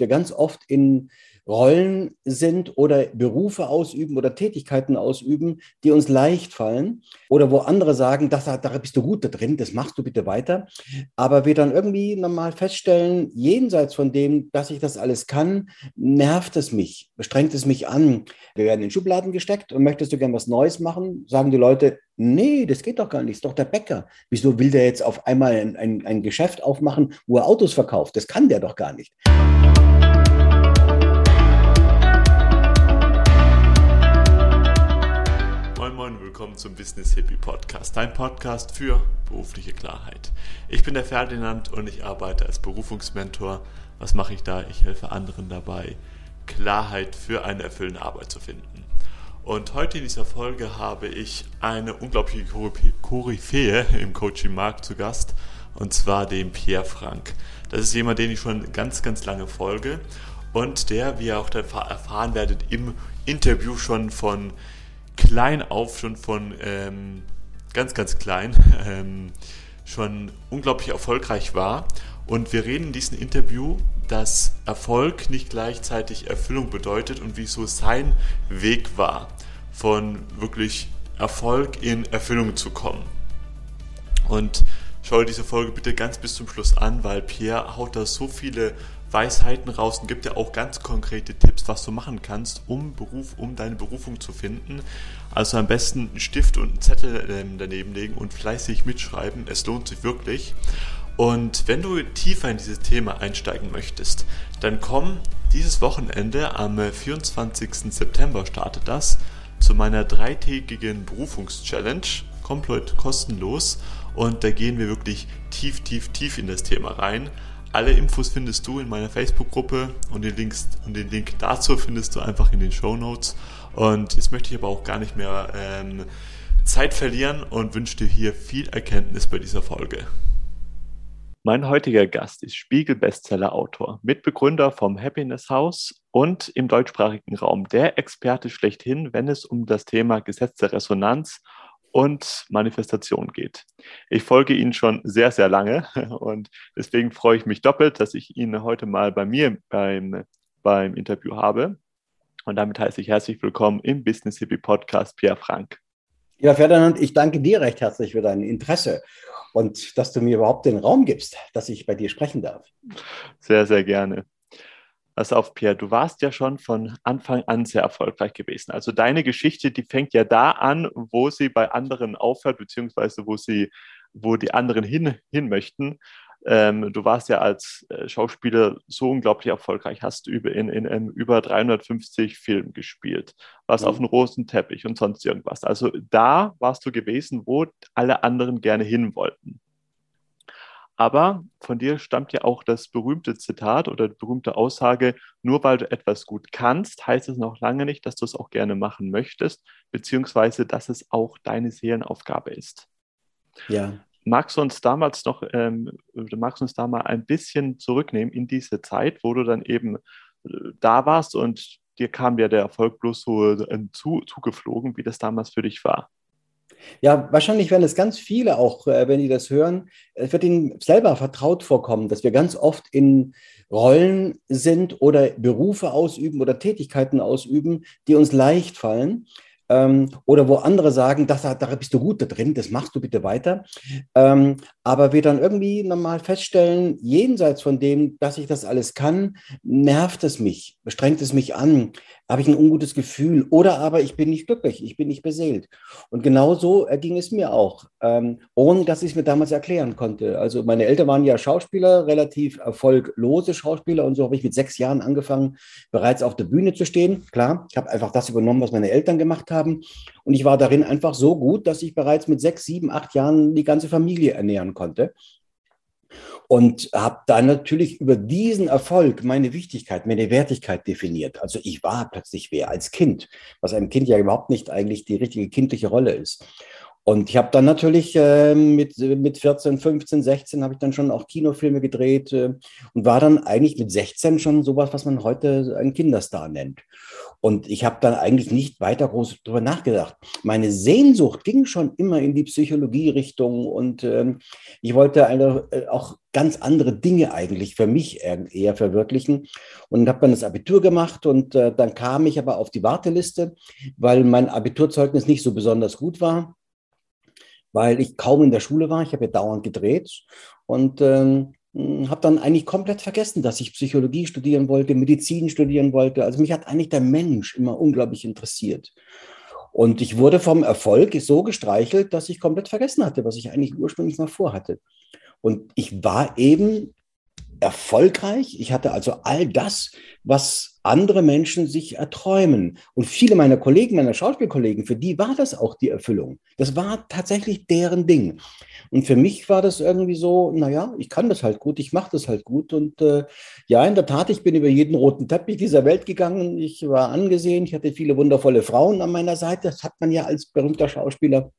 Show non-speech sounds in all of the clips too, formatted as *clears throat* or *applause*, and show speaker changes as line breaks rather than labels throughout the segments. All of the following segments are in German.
wir ganz oft in Rollen sind oder Berufe ausüben oder Tätigkeiten ausüben, die uns leicht fallen oder wo andere sagen, da bist du gut da drin, das machst du bitte weiter. Aber wir dann irgendwie nochmal feststellen, jenseits von dem, dass ich das alles kann, nervt es mich, strengt es mich an. Wir werden in Schubladen gesteckt und möchtest du gern was Neues machen, sagen die Leute, nee, das geht doch gar nicht, ist doch der Bäcker. Wieso will der jetzt auf einmal ein, ein, ein Geschäft aufmachen, wo er Autos verkauft? Das kann der doch gar nicht.
Willkommen zum Business Hippie Podcast, dein Podcast für berufliche Klarheit. Ich bin der Ferdinand und ich arbeite als Berufungsmentor. Was mache ich da? Ich helfe anderen dabei, Klarheit für eine erfüllende Arbeit zu finden. Und heute in dieser Folge habe ich eine unglaubliche Koryphäe im Coaching-Markt zu Gast, und zwar den Pierre Frank. Das ist jemand, den ich schon ganz, ganz lange folge und der, wie ihr auch erfahren werdet, im Interview schon von klein auf, schon von ähm, ganz, ganz klein, *laughs* ähm, schon unglaublich erfolgreich war. Und wir reden in diesem Interview, dass Erfolg nicht gleichzeitig Erfüllung bedeutet und wieso sein Weg war, von wirklich Erfolg in Erfüllung zu kommen. Und schau dir diese Folge bitte ganz bis zum Schluss an, weil Pierre haut da so viele Weisheiten raus und gibt dir auch ganz konkrete Tipps, was du machen kannst, um Beruf, um deine Berufung zu finden. Also am besten einen Stift und einen Zettel ähm, daneben legen und fleißig mitschreiben. Es lohnt sich wirklich. Und wenn du tiefer in dieses Thema einsteigen möchtest, dann komm dieses Wochenende am 24. September startet das zu meiner dreitägigen Berufungschallenge, komplett kostenlos. Und da gehen wir wirklich tief, tief, tief in das Thema rein. Alle Infos findest du in meiner Facebook-Gruppe und den, Links, und den Link dazu findest du einfach in den Show Notes. Und jetzt möchte ich aber auch gar nicht mehr ähm, Zeit verlieren und wünsche dir hier viel Erkenntnis bei dieser Folge. Mein heutiger Gast ist Spiegel-Bestseller-Autor, Mitbegründer vom Happiness House und im deutschsprachigen Raum der Experte schlechthin, wenn es um das Thema Gesetz der Resonanz und Manifestation geht. Ich folge Ihnen schon sehr, sehr lange *laughs* und deswegen freue ich mich doppelt, dass ich ihn heute mal bei mir beim, beim Interview habe. Und damit heiße ich herzlich willkommen im Business Hippie Podcast, Pierre Frank.
Ja, Ferdinand, ich danke dir recht herzlich für dein Interesse und dass du mir überhaupt den Raum gibst, dass ich bei dir sprechen darf.
Sehr, sehr gerne. Pass auf, Pierre, du warst ja schon von Anfang an sehr erfolgreich gewesen. Also deine Geschichte, die fängt ja da an, wo sie bei anderen aufhört, beziehungsweise wo sie, wo die anderen hin, hin möchten. Ähm, du warst ja als äh, Schauspieler so unglaublich erfolgreich, hast über, in, in, in über 350 Filmen gespielt, warst mhm. auf einem roten Teppich und sonst irgendwas. Also da warst du gewesen, wo alle anderen gerne hin wollten. Aber von dir stammt ja auch das berühmte Zitat oder die berühmte Aussage, nur weil du etwas gut kannst, heißt es noch lange nicht, dass du es auch gerne machen möchtest, beziehungsweise dass es auch deine Seelenaufgabe ist. Ja. Magst du uns damals noch, ähm, magst du uns da mal ein bisschen zurücknehmen in diese Zeit, wo du dann eben äh, da warst und dir kam ja der Erfolg bloß so äh, zu, zugeflogen, wie das damals für dich war?
Ja, wahrscheinlich werden es ganz viele auch, äh, wenn die das hören, es wird ihnen selber vertraut vorkommen, dass wir ganz oft in Rollen sind oder Berufe ausüben oder Tätigkeiten ausüben, die uns leicht fallen ähm, oder wo andere sagen, das, da bist du gut da drin, das machst du bitte weiter. Ähm, aber wir dann irgendwie nochmal feststellen, jenseits von dem, dass ich das alles kann, nervt es mich, strengt es mich an, habe ich ein ungutes Gefühl oder aber ich bin nicht glücklich, ich bin nicht beseelt. Und genau so ging es mir auch, ähm, ohne dass ich es mir damals erklären konnte. Also meine Eltern waren ja Schauspieler, relativ erfolglose Schauspieler und so habe ich mit sechs Jahren angefangen, bereits auf der Bühne zu stehen. Klar, ich habe einfach das übernommen, was meine Eltern gemacht haben. Und ich war darin einfach so gut, dass ich bereits mit sechs, sieben, acht Jahren die ganze Familie ernähren konnte und habe dann natürlich über diesen Erfolg meine Wichtigkeit, meine Wertigkeit definiert. Also ich war plötzlich wer als Kind, was einem Kind ja überhaupt nicht eigentlich die richtige kindliche Rolle ist. Und ich habe dann natürlich äh, mit, mit 14, 15, 16 habe ich dann schon auch Kinofilme gedreht äh, und war dann eigentlich mit 16 schon sowas, was man heute einen Kinderstar nennt. Und ich habe dann eigentlich nicht weiter groß darüber nachgedacht. Meine Sehnsucht ging schon immer in die Psychologie-Richtung und ähm, ich wollte eine, äh, auch ganz andere Dinge eigentlich für mich eher, verwirklichen und habe dann das Abitur gemacht und äh, dann kam ich aber auf die Warteliste, weil mein Abiturzeugnis nicht so besonders gut war weil ich kaum in der Schule war. Ich habe ja dauernd gedreht und ähm, habe dann eigentlich komplett vergessen, dass ich Psychologie studieren wollte, Medizin studieren wollte. Also mich hat eigentlich der Mensch immer unglaublich interessiert. Und ich wurde vom Erfolg so gestreichelt, dass ich komplett vergessen hatte, was ich eigentlich ursprünglich mal vorhatte. Und ich war eben erfolgreich. Ich hatte also all das, was andere Menschen sich erträumen. Und viele meiner Kollegen, meiner Schauspielkollegen, für die war das auch die Erfüllung. Das war tatsächlich deren Ding. Und für mich war das irgendwie so, naja, ich kann das halt gut, ich mache das halt gut. Und äh, ja, in der Tat, ich bin über jeden roten Teppich dieser Welt gegangen. Ich war angesehen, ich hatte viele wundervolle Frauen an meiner Seite. Das hat man ja als berühmter Schauspieler.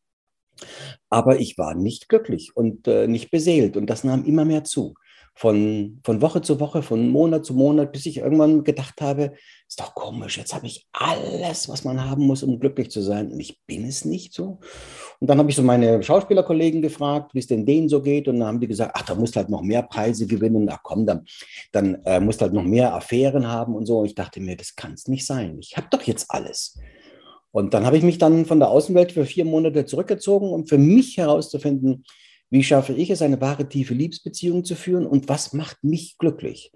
Aber ich war nicht glücklich und äh, nicht beseelt. Und das nahm immer mehr zu von, von Woche zu Woche, von Monat zu Monat, bis ich irgendwann gedacht habe, ist doch komisch, jetzt habe ich alles, was man haben muss, um glücklich zu sein. Und ich bin es nicht so. Und dann habe ich so meine Schauspielerkollegen gefragt, wie es denn denen so geht. Und dann haben die gesagt, ach, da musst du halt noch mehr Preise gewinnen. Ach komm, dann, dann äh, musst halt noch mehr Affären haben und so. Und ich dachte mir, das kann es nicht sein. Ich habe doch jetzt alles. Und dann habe ich mich dann von der Außenwelt für vier Monate zurückgezogen, um für mich herauszufinden, wie schaffe ich es, eine wahre tiefe Liebesbeziehung zu führen und was macht mich glücklich?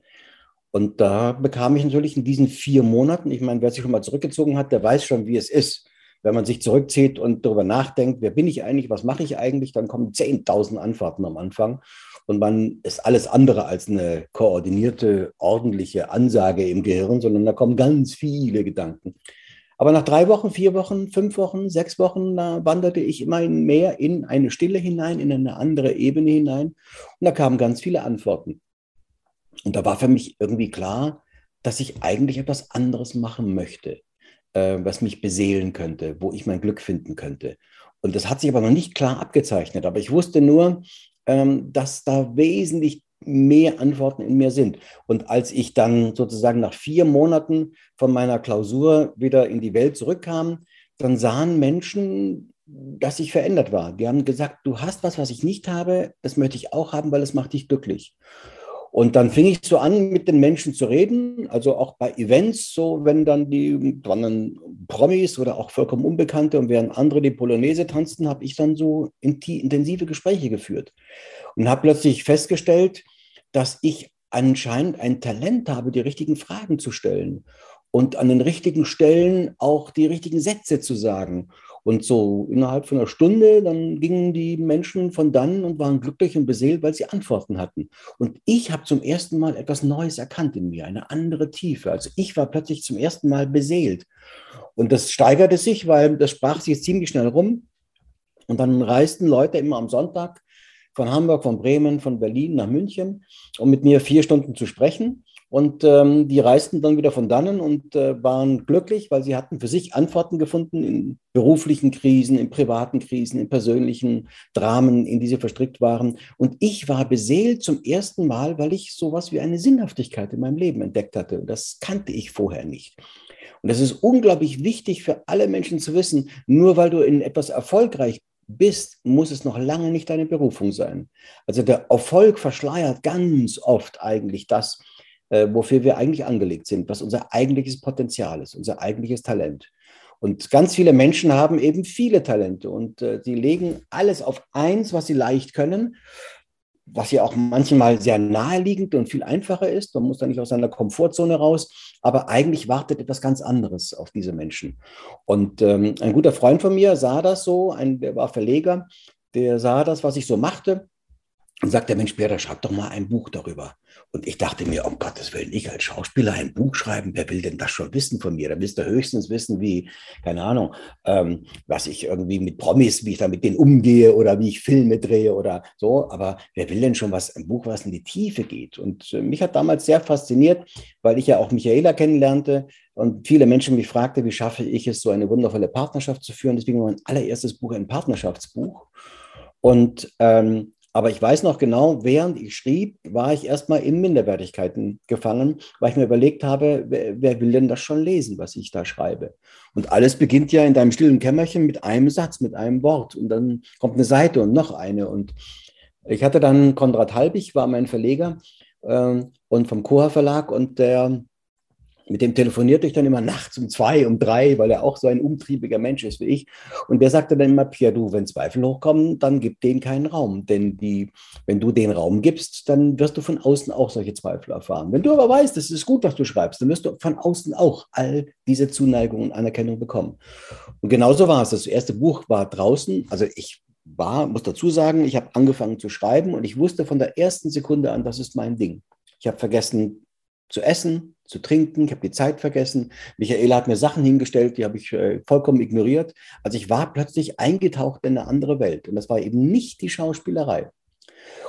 Und da bekam ich natürlich in diesen vier Monaten, ich meine, wer sich schon mal zurückgezogen hat, der weiß schon, wie es ist. Wenn man sich zurückzieht und darüber nachdenkt, wer bin ich eigentlich, was mache ich eigentlich, dann kommen 10.000 Antworten am Anfang. Und man ist alles andere als eine koordinierte, ordentliche Ansage im Gehirn, sondern da kommen ganz viele Gedanken. Aber nach drei Wochen, vier Wochen, fünf Wochen, sechs Wochen, da wanderte ich immer mehr in eine Stille hinein, in eine andere Ebene hinein. Und da kamen ganz viele Antworten. Und da war für mich irgendwie klar, dass ich eigentlich etwas anderes machen möchte, äh, was mich beseelen könnte, wo ich mein Glück finden könnte. Und das hat sich aber noch nicht klar abgezeichnet. Aber ich wusste nur, ähm, dass da wesentlich mehr Antworten in mir sind. Und als ich dann sozusagen nach vier Monaten von meiner Klausur wieder in die Welt zurückkam, dann sahen Menschen, dass ich verändert war. Die haben gesagt, du hast was, was ich nicht habe, das möchte ich auch haben, weil es macht dich glücklich. Und dann fing ich so an, mit den Menschen zu reden, also auch bei Events, so wenn dann die waren dann Promis oder auch vollkommen Unbekannte und während andere die Polonaise tanzten, habe ich dann so intensive Gespräche geführt und habe plötzlich festgestellt, dass ich anscheinend ein Talent habe, die richtigen Fragen zu stellen und an den richtigen Stellen auch die richtigen Sätze zu sagen. Und so innerhalb von einer Stunde, dann gingen die Menschen von dann und waren glücklich und beseelt, weil sie Antworten hatten. Und ich habe zum ersten Mal etwas Neues erkannt in mir, eine andere Tiefe. Also ich war plötzlich zum ersten Mal beseelt. Und das steigerte sich, weil das sprach sich ziemlich schnell rum. Und dann reisten Leute immer am Sonntag von Hamburg, von Bremen, von Berlin nach München, um mit mir vier Stunden zu sprechen. Und ähm, die reisten dann wieder von dannen und äh, waren glücklich, weil sie hatten für sich Antworten gefunden in beruflichen Krisen, in privaten Krisen, in persönlichen Dramen, in die sie verstrickt waren. Und ich war beseelt zum ersten Mal, weil ich sowas wie eine Sinnhaftigkeit in meinem Leben entdeckt hatte. Das kannte ich vorher nicht. Und das ist unglaublich wichtig für alle Menschen zu wissen. Nur weil du in etwas erfolgreich bist, muss es noch lange nicht deine Berufung sein. Also der Erfolg verschleiert ganz oft eigentlich das, äh, wofür wir eigentlich angelegt sind, was unser eigentliches Potenzial ist, unser eigentliches Talent. Und ganz viele Menschen haben eben viele Talente und äh, sie legen alles auf eins, was sie leicht können was ja auch manchmal sehr naheliegend und viel einfacher ist. Man muss da nicht aus seiner Komfortzone raus, aber eigentlich wartet etwas ganz anderes auf diese Menschen. Und ähm, ein guter Freund von mir sah das so, ein, der war Verleger, der sah das, was ich so machte und sagt der Mensch, Peter, schreib doch mal ein Buch darüber. Und ich dachte mir, um Gottes Willen, ich als Schauspieler ein Buch schreiben, wer will denn das schon wissen von mir? Da willst du höchstens wissen, wie, keine Ahnung, ähm, was ich irgendwie mit Promis, wie ich da mit denen umgehe oder wie ich Filme drehe oder so. Aber wer will denn schon was, ein Buch, was in die Tiefe geht? Und äh, mich hat damals sehr fasziniert, weil ich ja auch Michaela kennenlernte und viele Menschen mich fragte, wie schaffe ich es, so eine wundervolle Partnerschaft zu führen. Deswegen war mein allererstes Buch ein Partnerschaftsbuch. Und ähm, aber ich weiß noch genau, während ich schrieb, war ich erstmal in Minderwertigkeiten gefangen, weil ich mir überlegt habe, wer, wer, will denn das schon lesen, was ich da schreibe? Und alles beginnt ja in deinem stillen Kämmerchen mit einem Satz, mit einem Wort. Und dann kommt eine Seite und noch eine. Und ich hatte dann Konrad Halbig, war mein Verleger äh, und vom Koha Verlag und der mit dem telefonierte ich dann immer nachts um zwei, um drei, weil er auch so ein umtriebiger Mensch ist wie ich. Und der sagte dann immer, Pierre, du, wenn Zweifel hochkommen, dann gib denen keinen Raum. Denn die, wenn du den Raum gibst, dann wirst du von außen auch solche Zweifel erfahren. Wenn du aber weißt, es ist gut, was du schreibst, dann wirst du von außen auch all diese Zuneigung und Anerkennung bekommen. Und genauso war es. Das erste Buch war draußen. Also ich war, muss dazu sagen, ich habe angefangen zu schreiben und ich wusste von der ersten Sekunde an, das ist mein Ding. Ich habe vergessen zu essen, zu trinken. Ich habe die Zeit vergessen. Michaela hat mir Sachen hingestellt, die habe ich äh, vollkommen ignoriert. Also ich war plötzlich eingetaucht in eine andere Welt. Und das war eben nicht die Schauspielerei.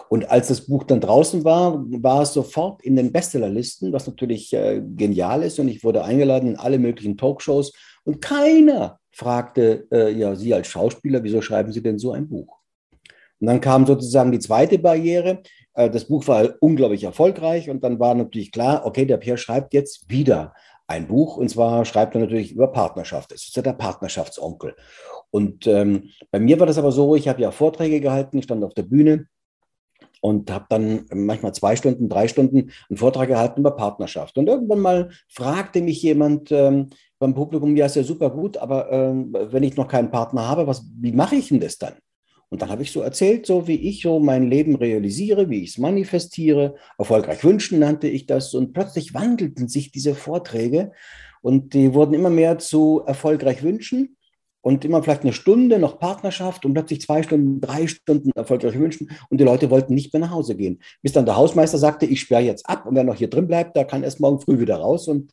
Und als das Buch dann draußen war, war es sofort in den Bestsellerlisten, was natürlich äh, genial ist. Und ich wurde eingeladen in alle möglichen Talkshows. Und keiner fragte, äh, ja, Sie als Schauspieler, wieso schreiben Sie denn so ein Buch? Und dann kam sozusagen die zweite Barriere. Äh, das Buch war unglaublich erfolgreich und dann war natürlich klar, okay, der Pierre schreibt jetzt wieder ein Buch und zwar schreibt er natürlich über Partnerschaft. Es ist ja der Partnerschaftsonkel. Und ähm, bei mir war das aber so, ich habe ja Vorträge gehalten, ich stand auf der Bühne und habe dann manchmal zwei Stunden, drei Stunden einen Vortrag gehalten über Partnerschaft. Und irgendwann mal fragte mich jemand ähm, beim Publikum, ja, ist ja super gut, aber ähm, wenn ich noch keinen Partner habe, was, wie mache ich denn das dann? Und dann habe ich so erzählt, so wie ich so mein Leben realisiere, wie ich es manifestiere. Erfolgreich wünschen nannte ich das. Und plötzlich wandelten sich diese Vorträge und die wurden immer mehr zu erfolgreich wünschen und immer vielleicht eine Stunde noch Partnerschaft und plötzlich zwei Stunden, drei Stunden erfolgreich wünschen und die Leute wollten nicht mehr nach Hause gehen. Bis dann der Hausmeister sagte, ich sperre jetzt ab und wer noch hier drin bleibt, der kann erst morgen früh wieder raus. Und,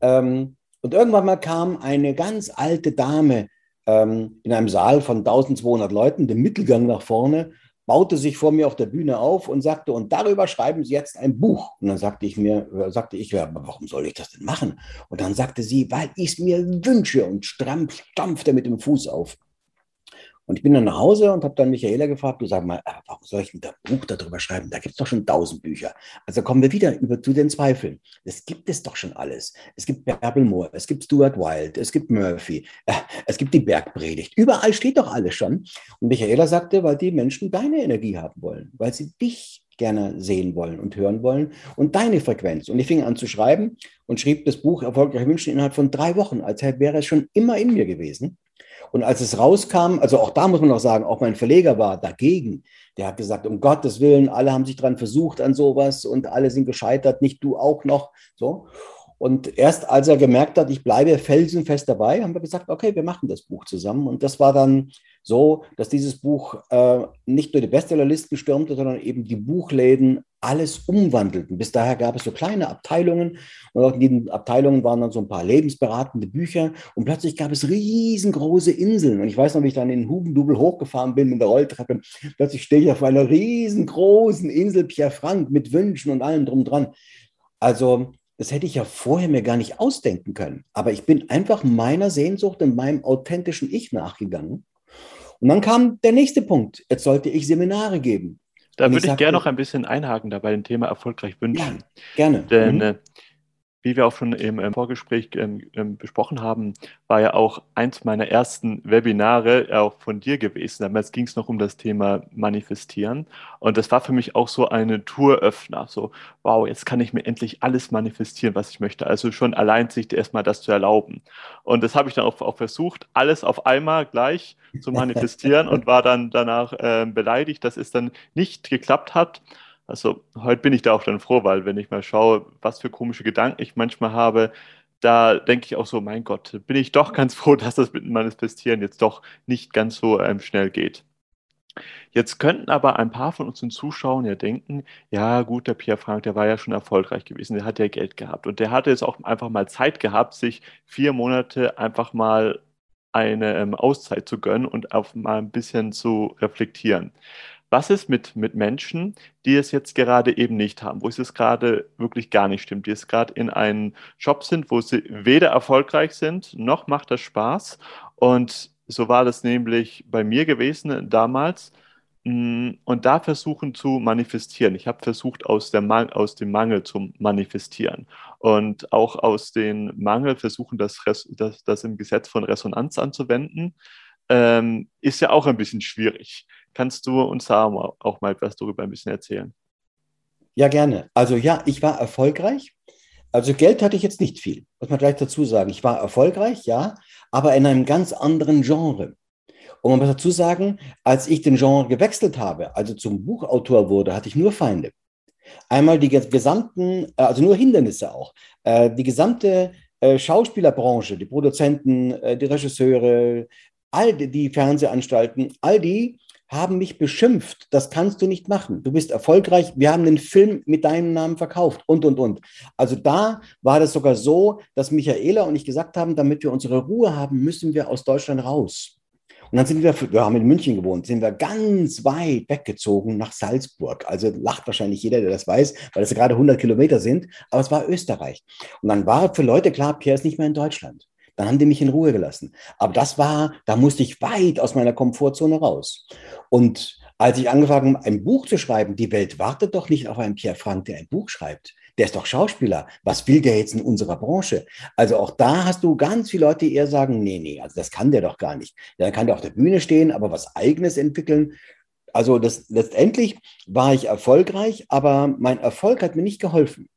ähm, und irgendwann mal kam eine ganz alte Dame ähm, in einem Saal von 1200 Leuten, den Mittelgang nach vorne, baute sich vor mir auf der Bühne auf und sagte, und darüber schreiben Sie jetzt ein Buch. Und dann sagte ich mir, äh, sagte ich, ja, warum soll ich das denn machen? Und dann sagte sie, weil ich es mir wünsche und stampfte mit dem Fuß auf. Und ich bin dann nach Hause und habe dann Michaela gefragt, du sag mal, äh, warum soll ich ein Buch darüber schreiben? Da gibt es doch schon tausend Bücher. Also kommen wir wieder über zu den Zweifeln. Es gibt es doch schon alles. Es gibt Bärbel Moore, es gibt Stuart Wilde, es gibt Murphy, äh, es gibt die Bergpredigt. Überall steht doch alles schon. Und Michaela sagte, weil die Menschen deine Energie haben wollen, weil sie dich gerne sehen wollen und hören wollen und deine Frequenz. Und ich fing an zu schreiben und schrieb das Buch Erfolgreich Wünschen innerhalb von drei Wochen, als wäre es schon immer in mir gewesen. Und als es rauskam, also auch da muss man noch sagen, auch mein Verleger war dagegen. Der hat gesagt, um Gottes Willen, alle haben sich dran versucht an sowas und alle sind gescheitert, nicht du auch noch. So. Und erst als er gemerkt hat, ich bleibe felsenfest dabei, haben wir gesagt, okay, wir machen das Buch zusammen. Und das war dann so, dass dieses Buch äh, nicht nur die Bestsellerlisten stürmte, sondern eben die Buchläden alles umwandelten. Bis daher gab es so kleine Abteilungen und auch in diesen Abteilungen waren dann so ein paar lebensberatende Bücher und plötzlich gab es riesengroße Inseln. Und ich weiß noch, wie ich dann in Hugendubel hochgefahren bin mit der Rolltreppe. Plötzlich stehe ich auf einer riesengroßen Insel Pierre Frank mit Wünschen und allem drum dran. Also das hätte ich ja vorher mir gar nicht ausdenken können. Aber ich bin einfach meiner Sehnsucht und meinem authentischen Ich nachgegangen. Und dann kam der nächste Punkt. Jetzt sollte ich Seminare geben.
Da würde ich, ich gerne noch ein bisschen einhaken da bei dem Thema erfolgreich wünschen.
Ja, gerne.
Denn mhm. Äh, wie wir auch schon im, Vorgespräch ähm, ähm, besprochen haben, war ja auch eins meiner ersten Webinare auch von dir gewesen. Damals ging es noch um das Thema Manifestieren. Und das war für mich auch so eine Touröffner. So, wow, jetzt kann ich mir endlich alles manifestieren, was ich möchte. Also schon allein sich erstmal das zu erlauben. Und das habe ich dann auch, auch, versucht, alles auf einmal gleich zu manifestieren *laughs* und war dann danach äh, beleidigt, dass es dann nicht geklappt hat. Also heute bin ich da auch dann froh, weil wenn ich mal schaue, was für komische Gedanken ich manchmal habe, da denke ich auch so, mein Gott, bin ich doch ganz *laughs* froh, dass das mit dem Manifestieren jetzt doch nicht ganz so ähm, schnell geht. Jetzt könnten aber ein paar von unseren Zuschauern ja denken, ja gut, der Pierre Frank, der war ja schon erfolgreich gewesen, der hat ja Geld gehabt und der hatte jetzt auch einfach mal Zeit gehabt, sich vier Monate einfach mal eine ähm, Auszeit zu gönnen und auch mal ein bisschen zu reflektieren. Was ist mit, mit Menschen, die es jetzt gerade eben nicht haben, wo es jetzt gerade wirklich gar nicht stimmt, die jetzt gerade in einem Job sind, wo sie weder erfolgreich sind, noch macht das Spaß. Und so war das nämlich bei mir gewesen damals. Mm, und da versuchen zu manifestieren. Ich habe versucht, aus, der aus dem Mangel zu manifestieren. Und auch aus dem Mangel versuchen, das, das, das im Gesetz von Resonanz anzuwenden, ähm, ist ja auch ein bisschen schwierig. Kannst du uns da auch mal etwas darüber ein bisschen erzählen?
Ja, gerne. Also ja, ich war erfolgreich. Also Geld hatte ich jetzt nicht viel, muss man gleich dazu sagen. Ich war erfolgreich, ja, aber in einem ganz anderen Genre. Und man muss dazu sagen, als ich den Genre gewechselt habe, also zum Buchautor wurde, hatte ich nur Feinde. Einmal die gesamten, äh, also nur Hindernisse auch. Äh, die gesamte äh, Schauspielerbranche, die Produzenten, die Regisseure, all die Fernsehanstalten, all die haben mich beschimpft. Das kannst du nicht machen. Du bist erfolgreich. Wir haben den Film mit deinem Namen verkauft und, und, und. Also da war das sogar so, dass Michaela und ich gesagt haben, damit wir unsere Ruhe haben, müssen wir aus Deutschland raus. Und dann sind wir, wir haben in München gewohnt, sind wir ganz weit weggezogen nach Salzburg. Also lacht wahrscheinlich jeder, der das weiß, weil es gerade 100 Kilometer sind. Aber es war Österreich. Und dann war für Leute klar, Pierre ist nicht mehr in Deutschland. Dann haben die mich in Ruhe gelassen. Aber das war, da musste ich weit aus meiner Komfortzone raus. Und als ich angefangen habe, ein Buch zu schreiben, die Welt wartet doch nicht auf einen Pierre Frank, der ein Buch schreibt. Der ist doch Schauspieler. Was will der jetzt in unserer Branche? Also auch da hast du ganz viele Leute, die eher sagen, nee, nee, also das kann der doch gar nicht. Der kann der auf der Bühne stehen, aber was eigenes entwickeln. Also das, letztendlich war ich erfolgreich, aber mein Erfolg hat mir nicht geholfen.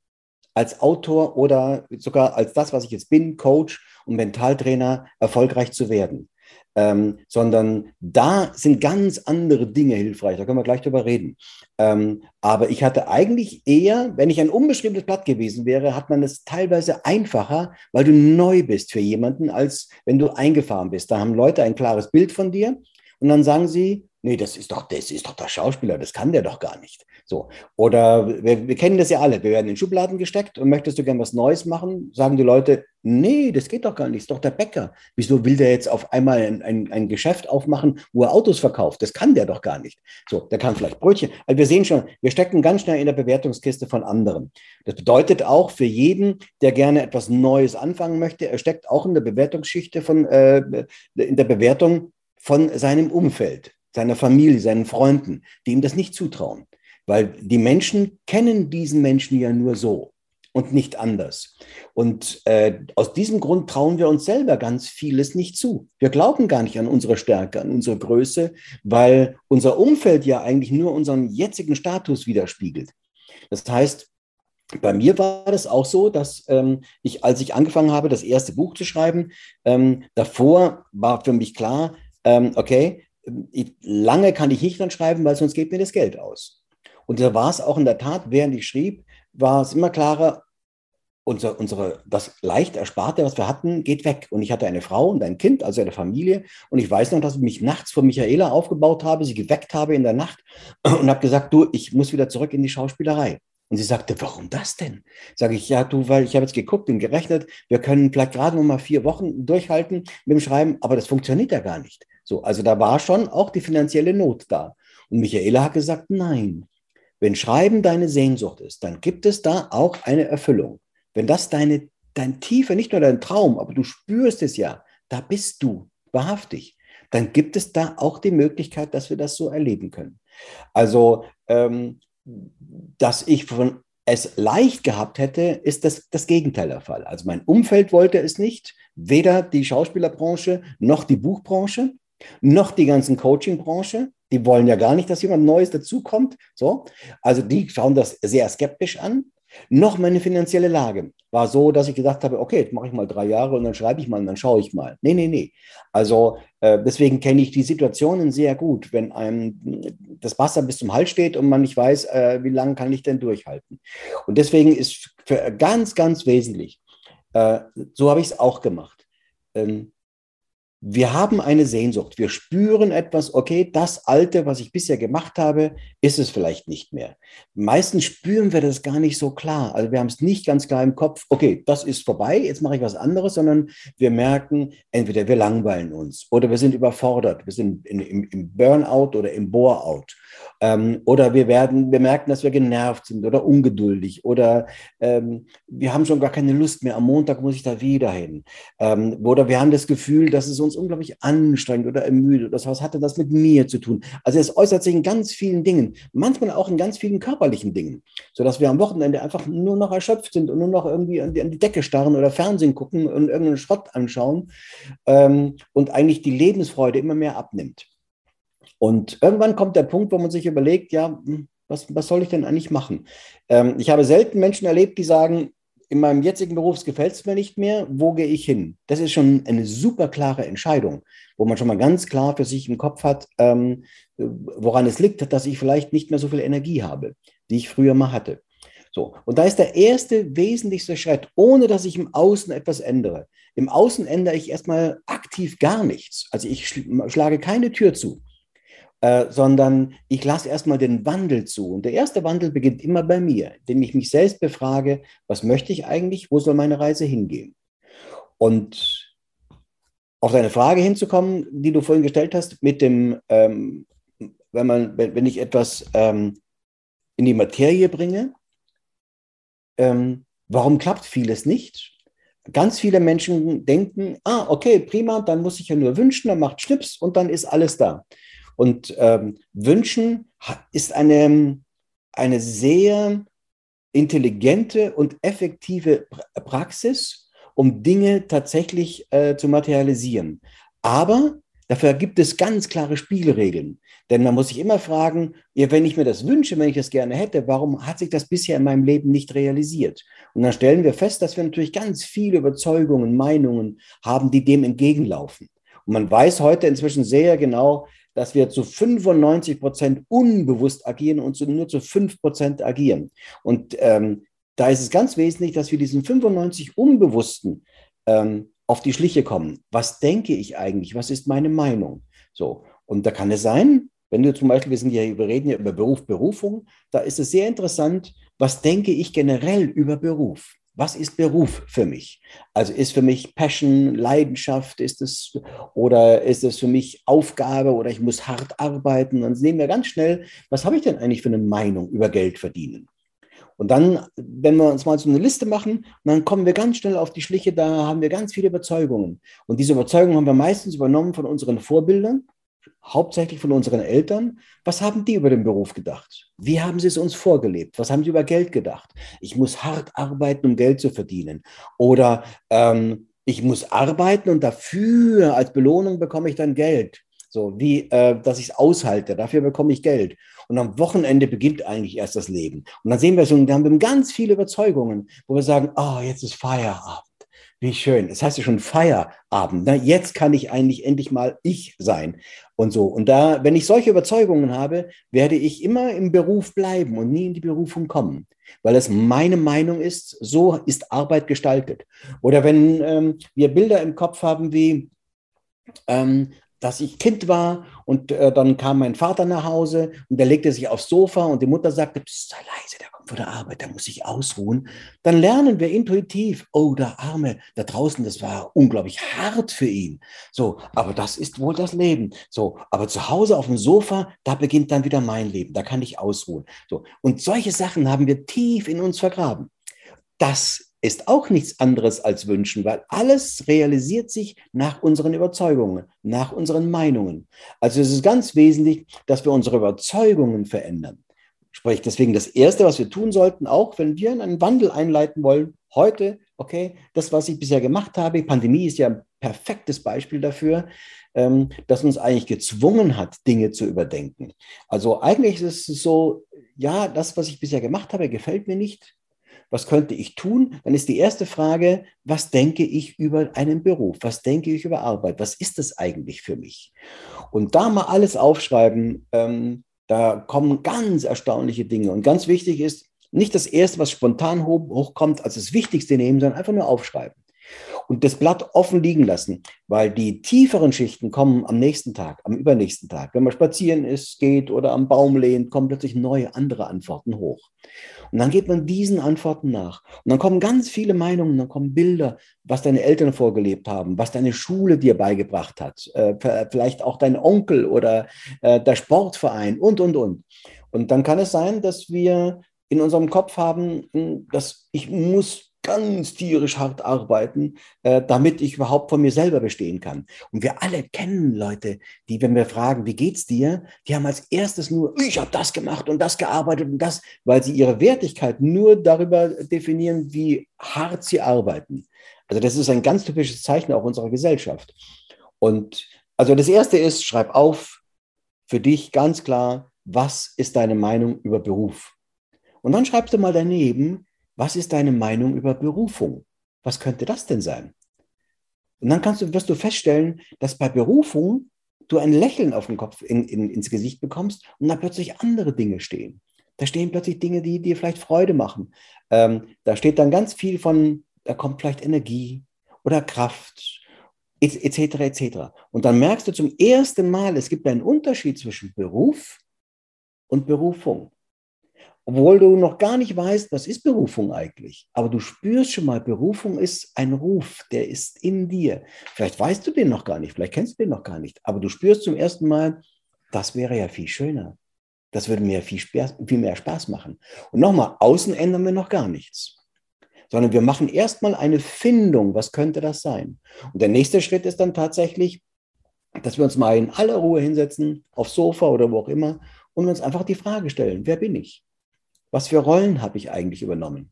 Als Autor oder sogar als das, was ich jetzt bin, Coach und Mentaltrainer, erfolgreich zu werden ähm, sondern da sind ganz andere Dinge hilfreich. Da können wir gleich drüber reden. Ähm, aber ich hatte eigentlich eher, wenn ich ein unbeschriebenes Blatt gewesen wäre, hat man es teilweise einfacher, weil du neu bist für jemanden, als wenn du eingefahren bist. Da haben Leute ein klares Bild von dir und dann sagen sie, nee, das ist doch, das ist doch der Schauspieler, das kann der doch gar nicht. So. Oder wir, wir kennen das ja alle, wir werden in Schubladen gesteckt und möchtest du gern was Neues machen, sagen die Leute, nee, das geht doch gar nicht, ist doch der Bäcker. Wieso will der jetzt auf einmal ein, ein, ein Geschäft aufmachen, wo er Autos verkauft? Das kann der doch gar nicht. So, der kann vielleicht Brötchen. Also wir sehen schon, wir stecken ganz schnell in der Bewertungskiste von anderen. Das bedeutet auch für jeden, der gerne etwas Neues anfangen möchte, er steckt auch in der Bewertungsschichte von, äh, in der Bewertung von seinem Umfeld seiner Familie, seinen Freunden, die ihm das nicht zutrauen. Weil die Menschen kennen diesen Menschen ja nur so und nicht anders. Und äh, aus diesem Grund trauen wir uns selber ganz vieles nicht zu. Wir glauben gar nicht an unsere Stärke, an unsere Größe, weil unser Umfeld ja eigentlich nur unseren jetzigen Status widerspiegelt. Das heißt, bei mir war das auch so, dass ähm, ich, als ich angefangen habe, das erste Buch zu schreiben, ähm, davor war für mich klar, ähm, okay, lange kann ich nicht dran schreiben, weil sonst geht mir das Geld aus. Und da war es auch in der Tat, während ich schrieb, war es immer klarer, unser, unsere, das leicht Ersparte, was wir hatten, geht weg. Und ich hatte eine Frau und ein Kind, also eine Familie. Und ich weiß noch, dass ich mich nachts vor Michaela aufgebaut habe, sie geweckt habe in der Nacht *clears throat* und habe gesagt, du, ich muss wieder zurück in die Schauspielerei. Und sie sagte, warum das denn? Sage ich, ja, du, weil ich habe jetzt geguckt und gerechnet, wir können vielleicht gerade noch mal vier Wochen durchhalten mit dem Schreiben, aber das funktioniert ja gar nicht. So, also da war schon auch die finanzielle Not da. Und Michaela hat gesagt, nein, wenn Schreiben deine Sehnsucht ist, dann gibt es da auch eine Erfüllung. Wenn das deine, dein Tiefe, nicht nur dein Traum, aber du spürst es ja, da bist du wahrhaftig, dann gibt es da auch die Möglichkeit, dass wir das so erleben können. Also, ähm, dass ich von es leicht gehabt hätte, ist das, das Gegenteil der Fall. Also mein Umfeld wollte es nicht, weder die Schauspielerbranche noch die Buchbranche noch die ganzen Coaching-Branche. Die wollen ja gar nicht, dass jemand Neues dazukommt. So. Also die schauen das sehr skeptisch an. Noch meine finanzielle Lage war so, dass ich gesagt habe, okay, jetzt mache ich mal drei Jahre und dann schreibe ich mal und dann schaue ich mal. Nee, nee, nee. Also äh, deswegen kenne ich die Situationen sehr gut, wenn einem das Wasser bis zum Hals steht und man nicht weiß, äh, wie lange kann ich denn durchhalten. Und deswegen ist für ganz, ganz wesentlich, äh, so habe ich es auch gemacht. Ähm, wir haben eine Sehnsucht. Wir spüren etwas, okay, das Alte, was ich bisher gemacht habe, ist es vielleicht nicht mehr. Meistens spüren wir das gar nicht so klar. Also wir haben es nicht ganz klar im Kopf, okay, das ist vorbei, jetzt mache ich was anderes, sondern wir merken, entweder wir langweilen uns oder wir sind überfordert, wir sind in, im, im Burnout oder im Bore-out. Ähm, oder wir werden, wir merken, dass wir genervt sind oder ungeduldig oder ähm, wir haben schon gar keine Lust mehr. Am Montag muss ich da wieder hin. Ähm, oder wir haben das Gefühl, dass es uns unglaublich anstrengend oder ermüdet. Das, was hatte das mit mir zu tun? Also es äußert sich in ganz vielen Dingen, manchmal auch in ganz vielen körperlichen Dingen, sodass wir am Wochenende einfach nur noch erschöpft sind und nur noch irgendwie an die, an die Decke starren oder Fernsehen gucken und irgendeinen Schrott anschauen ähm, und eigentlich die Lebensfreude immer mehr abnimmt. Und irgendwann kommt der Punkt, wo man sich überlegt, ja, hm, was, was soll ich denn eigentlich machen? Ähm, ich habe selten Menschen erlebt, die sagen, in meinem jetzigen Beruf gefällt es mir nicht mehr, wo gehe ich hin? Das ist schon eine super klare Entscheidung, wo man schon mal ganz klar für sich im Kopf hat, ähm, woran es liegt, dass ich vielleicht nicht mehr so viel Energie habe, die ich früher mal hatte. So, und da ist der erste wesentlichste Schritt, ohne dass ich im Außen etwas ändere. Im Außen ändere ich erstmal aktiv gar nichts. Also ich schlage keine Tür zu. Äh, sondern ich lasse erstmal den Wandel zu. Und der erste Wandel beginnt immer bei mir, indem ich mich selbst befrage, was möchte ich eigentlich, wo soll meine Reise hingehen? Und auf deine Frage hinzukommen, die du vorhin gestellt hast, mit dem, ähm, wenn, man, wenn, wenn ich etwas ähm, in die Materie bringe, ähm, warum klappt vieles nicht? Ganz viele Menschen denken, ah, okay, prima, dann muss ich ja nur wünschen, dann macht Schnips und dann ist alles da. Und ähm, Wünschen ist eine, eine sehr intelligente und effektive Praxis, um Dinge tatsächlich äh, zu materialisieren. Aber dafür gibt es ganz klare Spielregeln. Denn man muss sich immer fragen, ja, wenn ich mir das wünsche, wenn ich das gerne hätte, warum hat sich das bisher in meinem Leben nicht realisiert? Und dann stellen wir fest, dass wir natürlich ganz viele Überzeugungen, Meinungen haben, die dem entgegenlaufen. Und man weiß heute inzwischen sehr genau, dass wir zu 95 Prozent unbewusst agieren und nur zu 5 Prozent agieren. Und ähm, da ist es ganz wesentlich, dass wir diesen 95 Unbewussten ähm, auf die Schliche kommen. Was denke ich eigentlich? Was ist meine Meinung? So. Und da kann es sein, wenn du zum Beispiel, wir sind ja, wir reden ja über Beruf, Berufung, da ist es sehr interessant, was denke ich generell über Beruf? Was ist Beruf für mich? Also ist für mich Passion, Leidenschaft, ist es oder ist es für mich Aufgabe oder ich muss hart arbeiten? Dann sehen wir ganz schnell, was habe ich denn eigentlich für eine Meinung über Geld verdienen? Und dann, wenn wir uns mal so eine Liste machen, dann kommen wir ganz schnell auf die Schliche, da haben wir ganz viele Überzeugungen. Und diese Überzeugungen haben wir meistens übernommen von unseren Vorbildern hauptsächlich von unseren Eltern. Was haben die über den Beruf gedacht? Wie haben sie es uns vorgelebt? Was haben sie über Geld gedacht? Ich muss hart arbeiten, um Geld zu verdienen. Oder ähm, ich muss arbeiten und dafür als Belohnung bekomme ich dann Geld. So wie, äh, dass ich es aushalte, dafür bekomme ich Geld. Und am Wochenende beginnt eigentlich erst das Leben. Und dann sehen wir so, da haben wir ganz viele Überzeugungen, wo wir sagen, oh, jetzt ist Feierabend. Wie schön. Das heißt ja schon Feierabend. Na, jetzt kann ich eigentlich endlich mal ich sein und so. Und da, wenn ich solche Überzeugungen habe, werde ich immer im Beruf bleiben und nie in die Berufung kommen, weil es meine Meinung ist, so ist Arbeit gestaltet. Oder wenn ähm, wir Bilder im Kopf haben wie, ähm, dass ich Kind war und äh, dann kam mein Vater nach Hause und der legte sich aufs Sofa und die Mutter sagte, sei leise, der kommt von der Arbeit, der muss sich ausruhen. Dann lernen wir intuitiv, oh, der Arme da draußen, das war unglaublich hart für ihn. So, aber das ist wohl das Leben. So, aber zu Hause auf dem Sofa, da beginnt dann wieder mein Leben, da kann ich ausruhen. So, und solche Sachen haben wir tief in uns vergraben. Das ist auch nichts anderes als Wünschen, weil alles realisiert sich nach unseren Überzeugungen, nach unseren Meinungen. Also es ist ganz wesentlich, dass wir unsere Überzeugungen verändern. Sprich, deswegen das Erste, was wir tun sollten, auch wenn wir einen Wandel einleiten wollen, heute, okay, das, was ich bisher gemacht habe, Pandemie ist ja ein perfektes Beispiel dafür, ähm, dass uns eigentlich gezwungen hat, Dinge zu überdenken. Also eigentlich ist es so, ja, das, was ich bisher gemacht habe, gefällt mir nicht was könnte ich tun? Dann ist die erste Frage, was denke ich über einen Beruf? Was denke ich über Arbeit? Was ist das eigentlich für mich? Und da mal alles aufschreiben, ähm, da kommen ganz erstaunliche Dinge. Und ganz wichtig ist, nicht das Erste, was spontan hochkommt, als das Wichtigste nehmen, sondern einfach nur aufschreiben. Und das Blatt offen liegen lassen, weil die tieferen Schichten kommen am nächsten Tag, am übernächsten Tag. Wenn man spazieren ist, geht oder am Baum lehnt, kommen plötzlich neue, andere Antworten hoch. Und dann geht man diesen Antworten nach. Und dann kommen ganz viele Meinungen, dann kommen Bilder, was deine Eltern vorgelebt haben, was deine Schule dir beigebracht hat, äh, vielleicht auch dein Onkel oder äh, der Sportverein und, und, und. Und dann kann es sein, dass wir in unserem Kopf haben, hm, dass ich muss ganz tierisch hart arbeiten, äh, damit ich überhaupt von mir selber bestehen kann. Und wir alle kennen Leute, die, wenn wir fragen, wie geht's dir, die haben als erstes nur, ich habe das gemacht und das gearbeitet und das, weil sie ihre Wertigkeit nur darüber definieren, wie hart sie arbeiten. Also das ist ein ganz typisches Zeichen auch unserer Gesellschaft. Und also das erste ist, schreib auf für dich ganz klar, was ist deine Meinung über Beruf? Und dann schreibst du mal daneben, was ist deine Meinung über Berufung? Was könnte das denn sein? Und dann kannst du, wirst du feststellen, dass bei Berufung du ein Lächeln auf den Kopf, in, in, ins Gesicht bekommst und da plötzlich andere Dinge stehen. Da stehen plötzlich Dinge, die dir vielleicht Freude machen. Ähm, da steht dann ganz viel von, da kommt vielleicht Energie oder Kraft etc. etc. Und dann merkst du zum ersten Mal, es gibt einen Unterschied zwischen Beruf und Berufung obwohl du noch gar nicht weißt, was ist Berufung eigentlich. Aber du spürst schon mal, Berufung ist ein Ruf, der ist in dir. Vielleicht weißt du den noch gar nicht, vielleicht kennst du den noch gar nicht, aber du spürst zum ersten Mal, das wäre ja viel schöner. Das würde mir viel, viel mehr Spaß machen. Und nochmal, außen ändern wir noch gar nichts. Sondern wir machen erstmal eine Findung, was könnte das sein? Und der nächste Schritt ist dann tatsächlich, dass wir uns mal in aller Ruhe hinsetzen, aufs Sofa oder wo auch immer, und uns einfach die Frage stellen, wer bin ich? Was für Rollen habe ich eigentlich übernommen?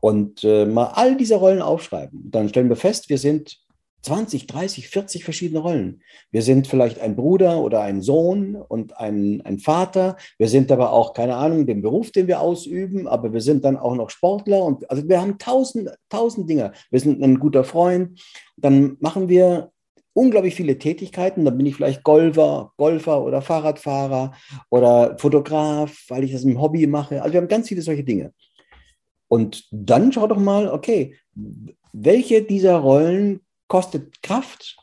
Und äh, mal all diese Rollen aufschreiben. Dann stellen wir fest, wir sind 20, 30, 40 verschiedene Rollen. Wir sind vielleicht ein Bruder oder ein Sohn und ein, ein Vater. Wir sind aber auch, keine Ahnung, den Beruf, den wir ausüben, aber wir sind dann auch noch Sportler und also wir haben tausend, tausend Dinge. Wir sind ein guter Freund. Dann machen wir unglaublich viele Tätigkeiten. Dann bin ich vielleicht Golfer, Golfer oder Fahrradfahrer oder Fotograf, weil ich das im Hobby mache. Also wir haben ganz viele solche Dinge. Und dann schau doch mal, okay, welche dieser Rollen kostet Kraft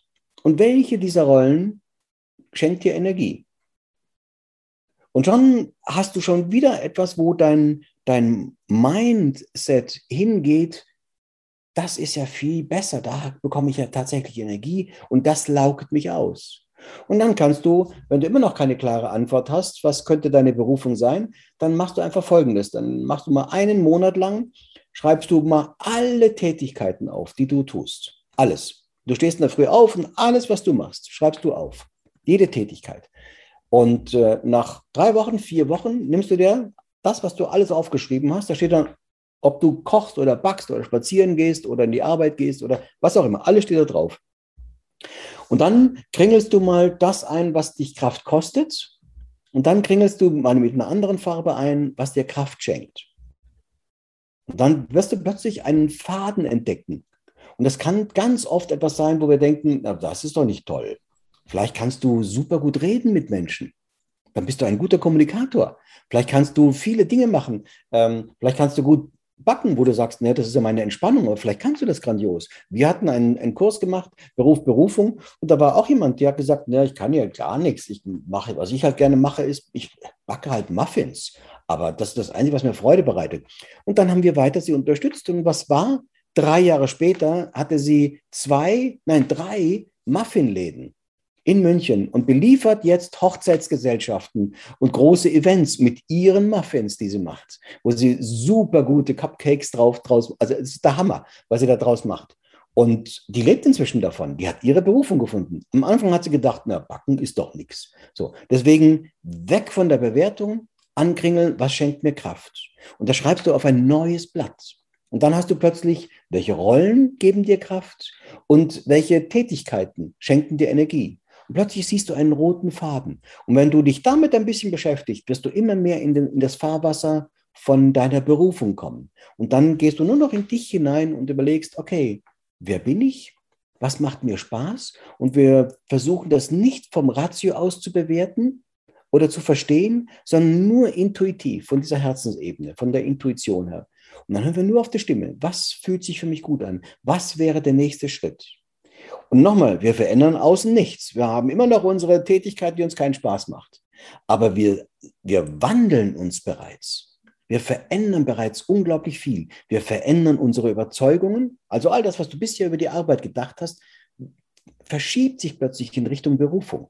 und welche dieser Rollen schenkt dir Energie? Und schon hast du schon wieder etwas, wo dein, dein Mindset hingeht, das ist ja viel besser, da bekomme ich ja tatsächlich Energie und das laugt mich aus. Und dann kannst du, wenn du immer noch keine klare Antwort hast, was könnte deine Berufung sein, dann machst du einfach Folgendes. Dann machst du mal einen Monat lang, schreibst du mal alle Tätigkeiten auf, die du tust. Alles. Du stehst in der Früh auf und alles, was du machst, schreibst du auf. Jede Tätigkeit. Und äh, nach drei Wochen, vier Wochen nimmst du dir das, was du alles aufgeschrieben hast, da steht dann ob du kochst oder backst oder spazieren gehst oder in die Arbeit gehst oder was auch immer, alles steht da drauf. Und dann kringelst du mal das ein, was dich Kraft kostet. Und dann kringelst du mal mit einer anderen Farbe ein, was dir Kraft schenkt. Und dann wirst du plötzlich einen Faden entdecken. Und das kann ganz oft etwas sein, wo wir denken, na, das ist doch nicht toll. Vielleicht kannst du super gut reden mit Menschen. Dann bist du ein guter Kommunikator. Vielleicht kannst du viele Dinge machen. Ähm, vielleicht kannst du gut backen, wo du sagst, ne, das ist ja meine Entspannung, aber vielleicht kannst du das grandios. Wir hatten einen, einen Kurs gemacht, Beruf, Berufung, und da war auch jemand, der hat gesagt, ne, ich kann ja gar nichts. Ich mache, was ich halt gerne mache, ist, ich backe halt Muffins. Aber das ist das Einzige, was mir Freude bereitet. Und dann haben wir weiter sie unterstützt. Und was war? Drei Jahre später hatte sie zwei, nein, drei Muffinläden in München und beliefert jetzt Hochzeitsgesellschaften und große Events mit ihren Muffins, die sie macht, wo sie super gute Cupcakes drauf draus, also es ist der Hammer, was sie da draus macht. Und die lebt inzwischen davon. Die hat ihre Berufung gefunden. Am Anfang hat sie gedacht, na, backen ist doch nichts. So, deswegen weg von der Bewertung, ankringeln, was schenkt mir Kraft? Und da schreibst du auf ein neues Blatt. Und dann hast du plötzlich, welche Rollen geben dir Kraft und welche Tätigkeiten schenken dir Energie. Und plötzlich siehst du einen roten Faden. Und wenn du dich damit ein bisschen beschäftigst, wirst du immer mehr in, den, in das Fahrwasser von deiner Berufung kommen. Und dann gehst du nur noch in dich hinein und überlegst, okay, wer bin ich? Was macht mir Spaß? Und wir versuchen das nicht vom Ratio aus zu bewerten oder zu verstehen, sondern nur intuitiv, von dieser Herzensebene, von der Intuition her. Und dann hören wir nur auf die Stimme. Was fühlt sich für mich gut an? Was wäre der nächste Schritt? Und nochmal, wir verändern außen nichts. Wir haben immer noch unsere Tätigkeit, die uns keinen Spaß macht. Aber wir, wir wandeln uns bereits. Wir verändern bereits unglaublich viel. Wir verändern unsere Überzeugungen. Also all das, was du bisher über die Arbeit gedacht hast, verschiebt sich plötzlich in Richtung Berufung.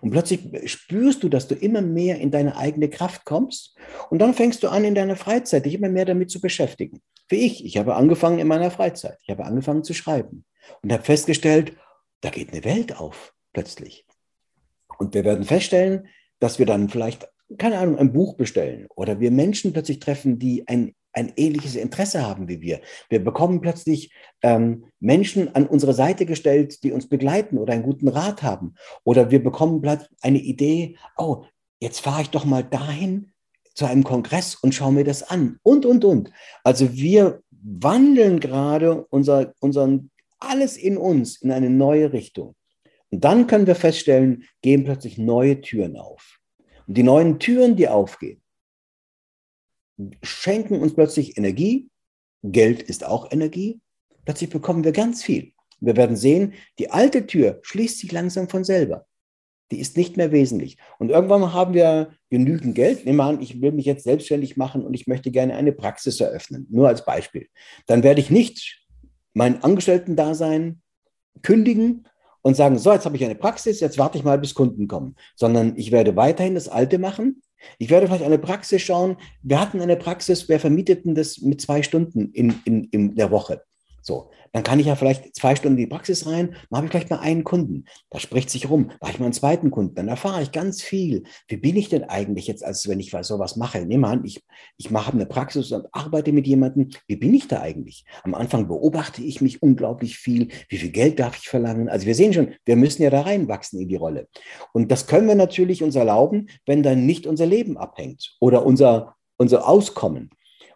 Und plötzlich spürst du, dass du immer mehr in deine eigene Kraft kommst. Und dann fängst du an, in deiner Freizeit dich immer mehr damit zu beschäftigen. Wie ich. Ich habe angefangen in meiner Freizeit. Ich habe angefangen zu schreiben und habe festgestellt, da geht eine Welt auf plötzlich. Und wir werden feststellen, dass wir dann vielleicht, keine Ahnung, ein Buch bestellen oder wir Menschen plötzlich treffen, die ein, ein ähnliches Interesse haben wie wir. Wir bekommen plötzlich ähm, Menschen an unsere Seite gestellt, die uns begleiten oder einen guten Rat haben. Oder wir bekommen eine Idee, oh, jetzt fahre ich doch mal dahin zu einem Kongress und schaue mir das an. Und, und, und. Also wir wandeln gerade unser, unseren, alles in uns in eine neue Richtung. Und dann können wir feststellen, gehen plötzlich neue Türen auf. Und die neuen Türen, die aufgehen, schenken uns plötzlich Energie. Geld ist auch Energie. Plötzlich bekommen wir ganz viel. Wir werden sehen, die alte Tür schließt sich langsam von selber. Die ist nicht mehr wesentlich. Und irgendwann haben wir genügend Geld. Nehmen wir an, ich will mich jetzt selbstständig machen und ich möchte gerne eine Praxis eröffnen. Nur als Beispiel. Dann werde ich nicht mein Angestellten-Dasein kündigen und sagen, so, jetzt habe ich eine Praxis, jetzt warte ich mal, bis Kunden kommen, sondern ich werde weiterhin das Alte machen. Ich werde vielleicht eine Praxis schauen. Wir hatten eine Praxis, wir vermieteten das mit zwei Stunden in, in, in der Woche. So, dann kann ich ja vielleicht zwei Stunden in die Praxis rein, dann habe ich vielleicht mal einen Kunden. Da spricht sich rum, habe ich mal einen zweiten Kunden, dann erfahre ich ganz viel. Wie bin ich denn eigentlich jetzt, als wenn ich sowas mache? Nehmen wir an, ich, ich mache eine Praxis und arbeite mit jemandem. Wie bin ich da eigentlich? Am Anfang beobachte ich mich unglaublich viel. Wie viel Geld darf ich verlangen? Also wir sehen schon, wir müssen ja da reinwachsen in die Rolle. Und das können wir natürlich uns erlauben, wenn dann nicht unser Leben abhängt oder unser, unser Auskommen.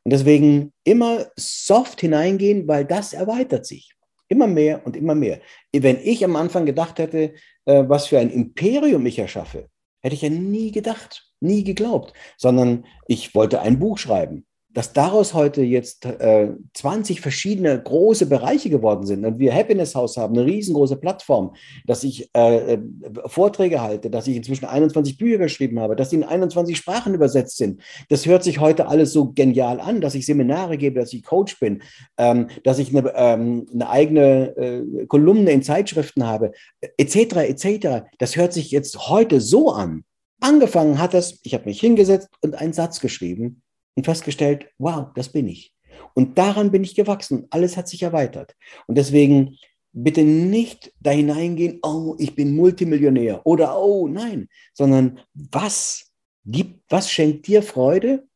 Und deswegen immer soft hineingehen, weil das erweitert sich. Immer mehr und immer mehr. Wenn ich am Anfang gedacht hätte, äh, was für ein Imperium ich erschaffe, hätte ich ja nie gedacht, nie geglaubt, sondern ich wollte ein Buch schreiben dass daraus heute jetzt äh, 20 verschiedene große Bereiche geworden sind und wir Happiness House haben, eine riesengroße Plattform, dass ich äh, äh Vorträge halte, dass ich inzwischen 21 Bücher geschrieben habe, dass die in 21 Sprachen übersetzt sind. Das hört sich heute alles so genial an, dass ich Seminare gebe, dass ich Coach bin, ähm, dass ich eine, ähm, eine eigene äh, Kolumne in Zeitschriften habe, etc., etc. Das hört sich jetzt heute so an. Angefangen hat das, ich habe mich hingesetzt und einen Satz geschrieben und festgestellt, wow, das bin ich. Und daran bin ich gewachsen. Alles hat sich erweitert. Und deswegen bitte nicht da hineingehen, oh, ich bin Multimillionär oder oh, nein, sondern was gibt, was schenkt dir Freude?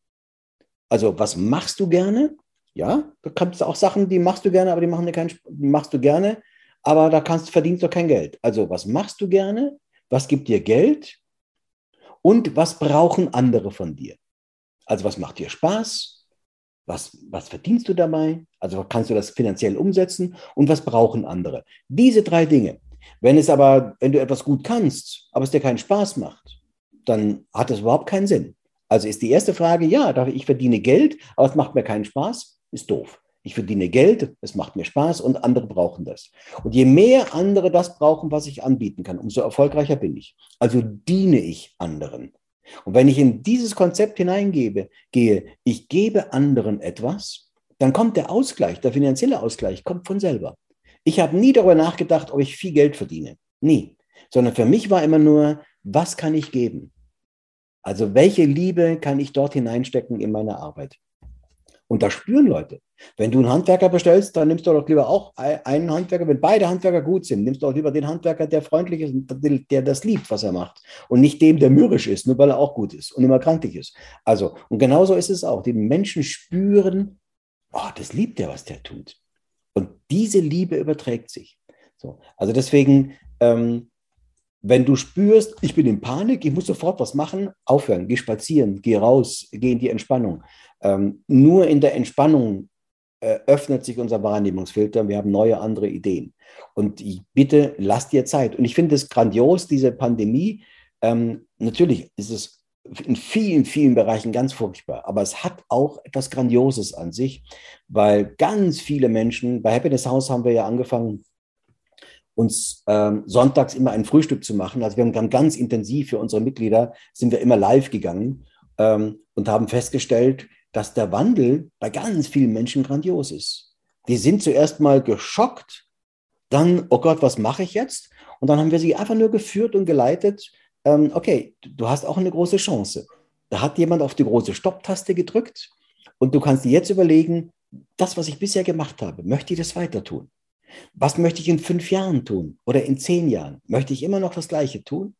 Also, was machst du gerne? Ja, da kannst du auch Sachen, die machst du gerne, aber die machen dir keinen, die machst du gerne, aber da kannst, verdienst du kein Geld. Also, was machst du gerne? Was gibt dir Geld? Und was brauchen andere von dir? Also was macht dir Spaß? Was, was verdienst du dabei? Also kannst du das finanziell umsetzen? Und was brauchen andere? Diese drei Dinge. Wenn es aber, wenn du etwas gut kannst, aber es dir keinen Spaß macht, dann hat es überhaupt keinen Sinn. Also ist die erste Frage, ja, ich verdiene Geld, aber es macht mir keinen Spaß, ist doof. Ich verdiene Geld, es macht mir Spaß und andere brauchen das. Und je mehr andere das brauchen, was ich anbieten kann, umso erfolgreicher bin ich. Also diene ich anderen. Und wenn ich in dieses Konzept hineingebe, gehe, ich gebe anderen etwas, dann kommt der Ausgleich, der finanzielle Ausgleich, kommt von selber. Ich habe nie darüber nachgedacht, ob ich viel Geld verdiene. Nie. Sondern für mich war immer nur, was kann ich geben? Also welche Liebe kann ich dort hineinstecken in meine Arbeit? Und das spüren Leute. Wenn du einen Handwerker bestellst, dann nimmst du doch lieber auch einen Handwerker. Wenn beide Handwerker gut sind, nimmst du auch lieber den Handwerker, der freundlich ist und der das liebt, was er macht. Und nicht dem, der mürrisch ist, nur weil er auch gut ist und immer kranklich ist. Also, und genauso ist es auch. Die Menschen spüren, oh, das liebt der, was der tut. Und diese Liebe überträgt sich. So. Also deswegen, ähm, wenn du spürst, ich bin in Panik, ich muss sofort was machen, aufhören, geh spazieren, geh raus, geh in die Entspannung. Ähm, nur in der Entspannung öffnet sich unser Wahrnehmungsfilter. Wir haben neue, andere Ideen. Und bitte, lass dir Zeit. Und ich finde es grandios, diese Pandemie. Ähm, natürlich ist es in vielen, vielen Bereichen ganz furchtbar. Aber es hat auch etwas Grandioses an sich, weil ganz viele Menschen, bei Happiness House haben wir ja angefangen, uns ähm, sonntags immer ein Frühstück zu machen. Also wir haben ganz intensiv für unsere Mitglieder, sind wir immer live gegangen ähm, und haben festgestellt, dass der Wandel bei ganz vielen Menschen grandios ist. Die sind zuerst mal geschockt, dann, oh Gott, was mache ich jetzt? Und dann haben wir sie einfach nur geführt und geleitet. Ähm, okay, du hast auch eine große Chance. Da hat jemand auf die große Stopptaste gedrückt und du kannst dir jetzt überlegen, das, was ich bisher gemacht habe, möchte ich das weiter tun? Was möchte ich in fünf Jahren tun oder in zehn Jahren? Möchte ich immer noch das Gleiche tun?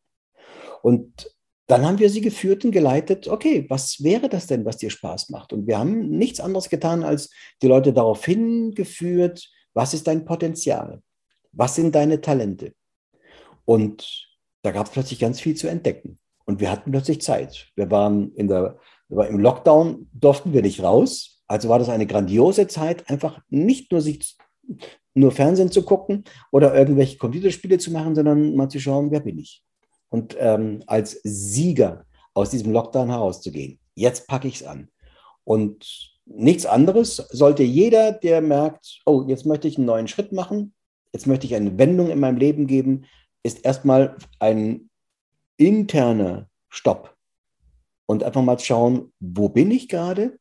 Und dann haben wir sie geführt und geleitet, okay, was wäre das denn, was dir Spaß macht? Und wir haben nichts anderes getan, als die Leute darauf hingeführt, was ist dein Potenzial? Was sind deine Talente? Und da gab es plötzlich ganz viel zu entdecken. Und wir hatten plötzlich Zeit. Wir waren in der, im Lockdown, durften wir nicht raus. Also war das eine grandiose Zeit, einfach nicht nur sich nur Fernsehen zu gucken oder irgendwelche Computerspiele zu machen, sondern mal zu schauen, wer bin ich? Und ähm, als Sieger aus diesem Lockdown herauszugehen. Jetzt packe ich es an. Und nichts anderes sollte jeder, der merkt, oh, jetzt möchte ich einen neuen Schritt machen, jetzt möchte ich eine Wendung in meinem Leben geben, ist erstmal ein interner Stopp. Und einfach mal schauen, wo bin ich gerade?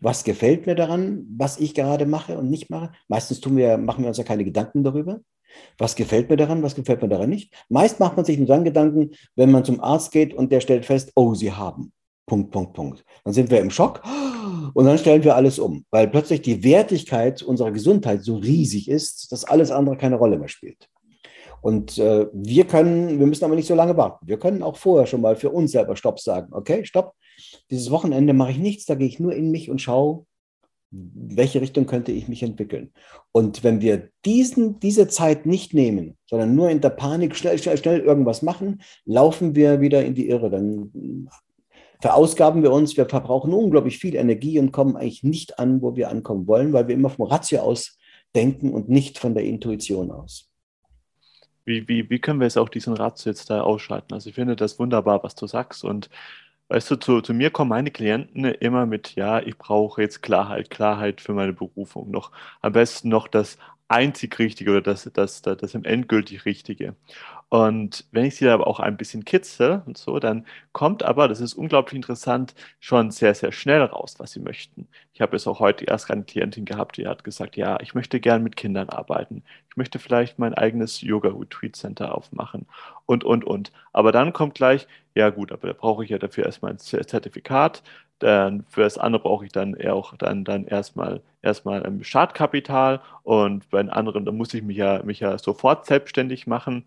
was gefällt mir daran, was ich gerade mache und nicht mache. Meistens tun wir, machen wir uns ja keine Gedanken darüber. Was gefällt mir daran, was gefällt mir daran nicht? Meist macht man sich nur dann Gedanken, wenn man zum Arzt geht und der stellt fest, oh, Sie haben. Punkt, Punkt, Punkt. Dann sind wir im Schock und dann stellen wir alles um, weil plötzlich die Wertigkeit unserer Gesundheit so riesig ist, dass alles andere keine Rolle mehr spielt. Und äh, wir können, wir müssen aber nicht so lange warten. Wir können auch vorher schon mal für uns selber Stopp sagen. Okay, Stopp. Dieses Wochenende mache ich nichts, da gehe ich nur in mich und schaue, welche Richtung könnte ich mich entwickeln. Und wenn wir diesen, diese Zeit nicht nehmen, sondern nur in der Panik schnell, schnell, schnell irgendwas machen, laufen wir wieder in die Irre. Dann verausgaben wir uns, wir verbrauchen unglaublich viel Energie und kommen eigentlich nicht an, wo wir ankommen wollen, weil wir immer vom Ratio aus denken und nicht von der Intuition aus.
Wie, wie, wie können wir jetzt auch diesen Ratio jetzt da ausschalten? Also ich finde das wunderbar, was du sagst und Weißt du, zu, zu mir kommen meine Klienten immer mit, ja, ich brauche jetzt Klarheit, Klarheit für meine Berufung noch. Am besten noch das einzig Richtige oder das, das, das, das endgültig Richtige. Und wenn ich sie aber auch ein bisschen kitzel und so, dann kommt aber, das ist unglaublich interessant, schon sehr, sehr schnell raus, was sie möchten. Ich habe jetzt auch heute erst eine Klientin gehabt, die hat gesagt, ja, ich möchte gern mit Kindern arbeiten. Ich möchte vielleicht mein eigenes Yoga-Retreat-Center aufmachen und, und, und. Aber dann kommt gleich, ja gut, aber da brauche ich ja dafür erstmal ein Zertifikat. Dann für das andere brauche ich dann auch dann, dann erstmal erstmal ein Startkapital und bei den anderen, da muss ich mich ja, mich ja sofort selbstständig machen.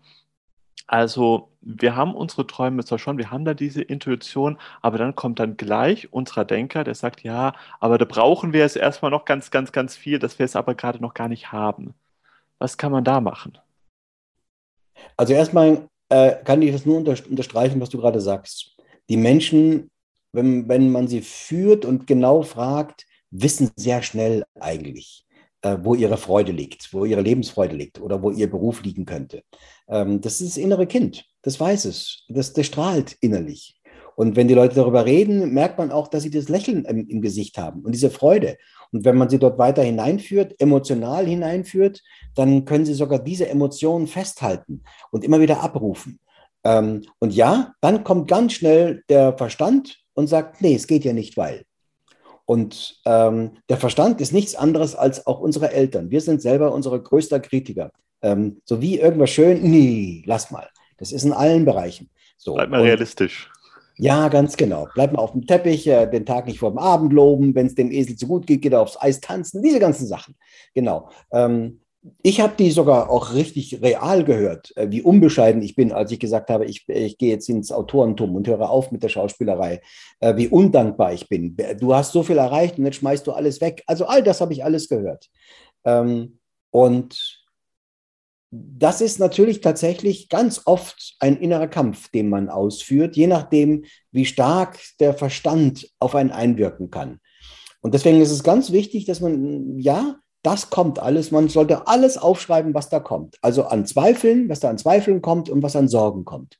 Also wir haben unsere Träume zwar schon, wir haben da diese Intuition, aber dann kommt dann gleich unser Denker, der sagt, ja, aber da brauchen wir jetzt erstmal noch ganz, ganz, ganz viel, das wir es aber gerade noch gar nicht haben. Was kann man da machen?
Also erstmal äh, kann ich das nur unter, unterstreichen, was du gerade sagst. Die Menschen, wenn, wenn man sie führt und genau fragt, wissen sehr schnell eigentlich, wo ihre Freude liegt, wo ihre Lebensfreude liegt oder wo ihr Beruf liegen könnte. Ähm, das ist das innere Kind, das weiß es, das, das strahlt innerlich. Und wenn die Leute darüber reden, merkt man auch, dass sie das Lächeln im, im, Gesicht haben und diese Freude. Und wenn man sie dort weiter hineinführt, emotional hineinführt, dann können sie sogar diese Emotionen festhalten und immer wieder abrufen. Ähm, und ja, dann kommt ganz schnell der Verstand und sagt, nee, es geht ja nicht, weil. Und ähm, der Verstand ist nichts anderes als auch unsere Eltern. Wir sind selber unsere größter Kritiker. Ähm, so wie irgendwas schön, nee, lass mal. Das ist in allen Bereichen. So.
Bleib mal und, realistisch.
Ja, ganz genau. Bleib mal auf dem Teppich, äh, den Tag nicht vor dem Abend loben. Wenn es dem Esel zu gut geht, geht er aufs Eis tanzen. Diese ganzen Sachen. Genau. Ähm, ich habe die sogar auch richtig real gehört, äh, wie unbescheiden ich bin, als ich gesagt habe, ich, ich gehe jetzt ins Autorentum und höre auf mit der Schauspielerei, äh, wie undankbar ich bin. Du hast so viel erreicht und jetzt schmeißt du alles weg. Also all das habe ich alles gehört. Ähm, und das ist natürlich tatsächlich ganz oft ein innerer Kampf, den man ausführt, je nachdem, wie stark der Verstand auf einen einwirken kann. Und deswegen ist es ganz wichtig, dass man, ja, das kommt alles. Man sollte alles aufschreiben, was da kommt. Also an Zweifeln, was da an Zweifeln kommt und was an Sorgen kommt.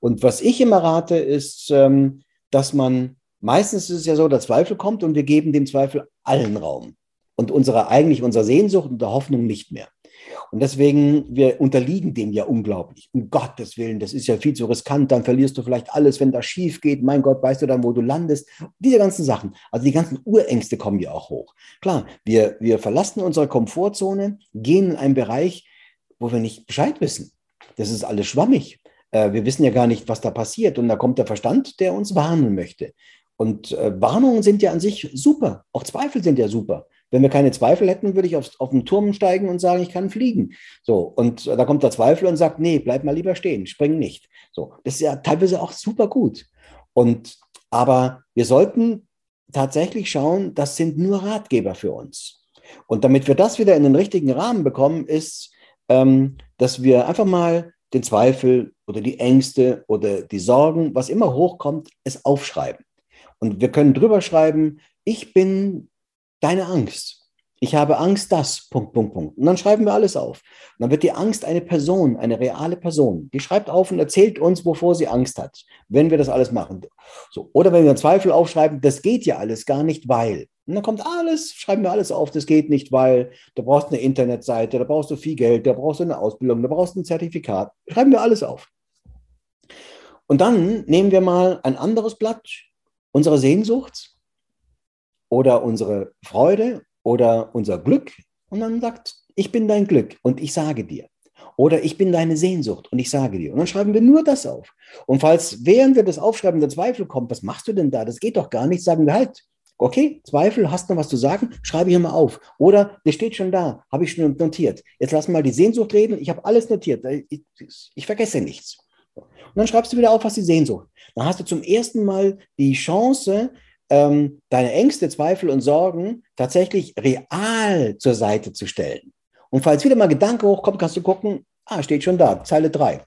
Und was ich immer rate, ist, ähm, dass man, meistens ist es ja so, der Zweifel kommt und wir geben dem Zweifel allen Raum und unsere, eigentlich unserer Sehnsucht und der Hoffnung nicht mehr. Und deswegen, wir unterliegen dem ja unglaublich. Um Gottes Willen, das ist ja viel zu riskant, dann verlierst du vielleicht alles, wenn das schief geht. Mein Gott, weißt du dann, wo du landest? Diese ganzen Sachen. Also die ganzen Urängste kommen ja auch hoch. Klar, wir, wir verlassen unsere Komfortzone, gehen in einen Bereich, wo wir nicht Bescheid wissen. Das ist alles schwammig. Äh, wir wissen ja gar nicht, was da passiert. Und da kommt der Verstand, der uns warnen möchte. Und äh, Warnungen sind ja an sich super. Auch Zweifel sind ja super. Wenn wir keine Zweifel hätten, würde ich aufs, auf den Turm steigen und sagen, ich kann fliegen. So, und da kommt der Zweifel und sagt, nee, bleib mal lieber stehen, spring nicht. So, das ist ja teilweise auch super gut. Und, aber wir sollten tatsächlich schauen, das sind nur Ratgeber für uns. Und damit wir das wieder in den richtigen Rahmen bekommen, ist, ähm, dass wir einfach mal den Zweifel oder die Ängste oder die Sorgen, was immer hochkommt, es aufschreiben. Und wir können drüber schreiben, ich bin deine Angst. Ich habe Angst, das, Punkt, Punkt, Punkt. Und dann schreiben wir alles auf. Und dann wird die Angst eine Person, eine reale Person. Die schreibt auf und erzählt uns, wovor sie Angst hat, wenn wir das alles machen. So. Oder wenn wir Zweifel aufschreiben, das geht ja alles gar nicht, weil. Und dann kommt alles, schreiben wir alles auf, das geht nicht, weil du brauchst eine Internetseite, da brauchst du viel Geld, da brauchst du eine Ausbildung, da brauchst du ein Zertifikat. Schreiben wir alles auf. Und dann nehmen wir mal ein anderes Blatt unserer Sehnsucht oder unsere Freude oder unser Glück und dann sagt, ich bin dein Glück und ich sage dir. Oder ich bin deine Sehnsucht und ich sage dir. Und dann schreiben wir nur das auf. Und falls während wir das aufschreiben der Zweifel kommt, was machst du denn da? Das geht doch gar nicht, sagen wir halt. Okay, Zweifel, hast du noch was zu sagen? Schreibe hier mal auf. Oder der steht schon da, habe ich schon notiert. Jetzt lass mal die Sehnsucht reden, ich habe alles notiert. Ich, ich vergesse nichts. Und dann schreibst du wieder auf, was die Sehnsucht. Dann hast du zum ersten Mal die Chance, ähm, deine Ängste, Zweifel und Sorgen tatsächlich real zur Seite zu stellen. Und falls wieder mal Gedanke hochkommt, kannst du gucken, ah, steht schon da, Zeile 3,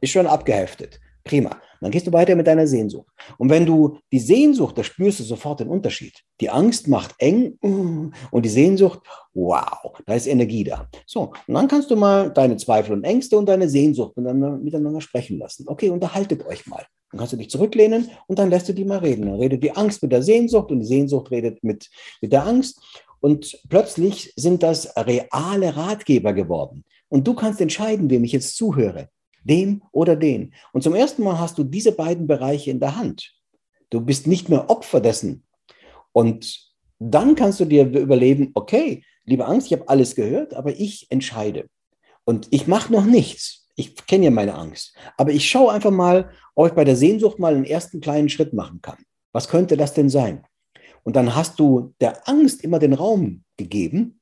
ist schon abgeheftet. Prima. Dann gehst du weiter mit deiner Sehnsucht. Und wenn du die Sehnsucht, da spürst du sofort den Unterschied. Die Angst macht eng mm, und die Sehnsucht, wow, da ist Energie da. So, und dann kannst du mal deine Zweifel und Ängste und deine Sehnsucht miteinander, miteinander sprechen lassen. Okay, unterhaltet euch mal. Dann kannst du dich zurücklehnen und dann lässt du die mal reden. Dann redet die Angst mit der Sehnsucht und die Sehnsucht redet mit, mit der Angst. Und plötzlich sind das reale Ratgeber geworden. Und du kannst entscheiden, wem ich jetzt zuhöre, dem oder den. Und zum ersten Mal hast du diese beiden Bereiche in der Hand. Du bist nicht mehr Opfer dessen. Und dann kannst du dir überlegen, okay, liebe Angst, ich habe alles gehört, aber ich entscheide. Und ich mache noch nichts ich kenne ja meine Angst, aber ich schaue einfach mal, ob ich bei der Sehnsucht mal einen ersten kleinen Schritt machen kann. Was könnte das denn sein? Und dann hast du der Angst immer den Raum gegeben.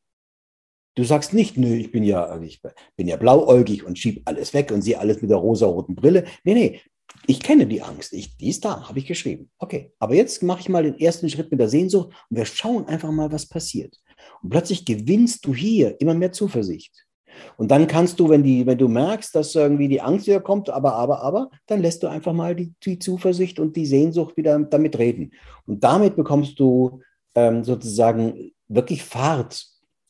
Du sagst nicht, nö, ich bin ja, ich bin ja blauäugig und schieb alles weg und sehe alles mit der rosa-roten Brille. Nee, nee, ich kenne die Angst. Ich, die ist da, habe ich geschrieben. Okay, aber jetzt mache ich mal den ersten Schritt mit der Sehnsucht und wir schauen einfach mal, was passiert. Und plötzlich gewinnst du hier immer mehr Zuversicht. Und dann kannst du, wenn, die, wenn du merkst, dass irgendwie die Angst wieder kommt, aber, aber, aber, dann lässt du einfach mal die, die Zuversicht und die Sehnsucht wieder damit reden. Und damit bekommst du ähm, sozusagen wirklich Fahrt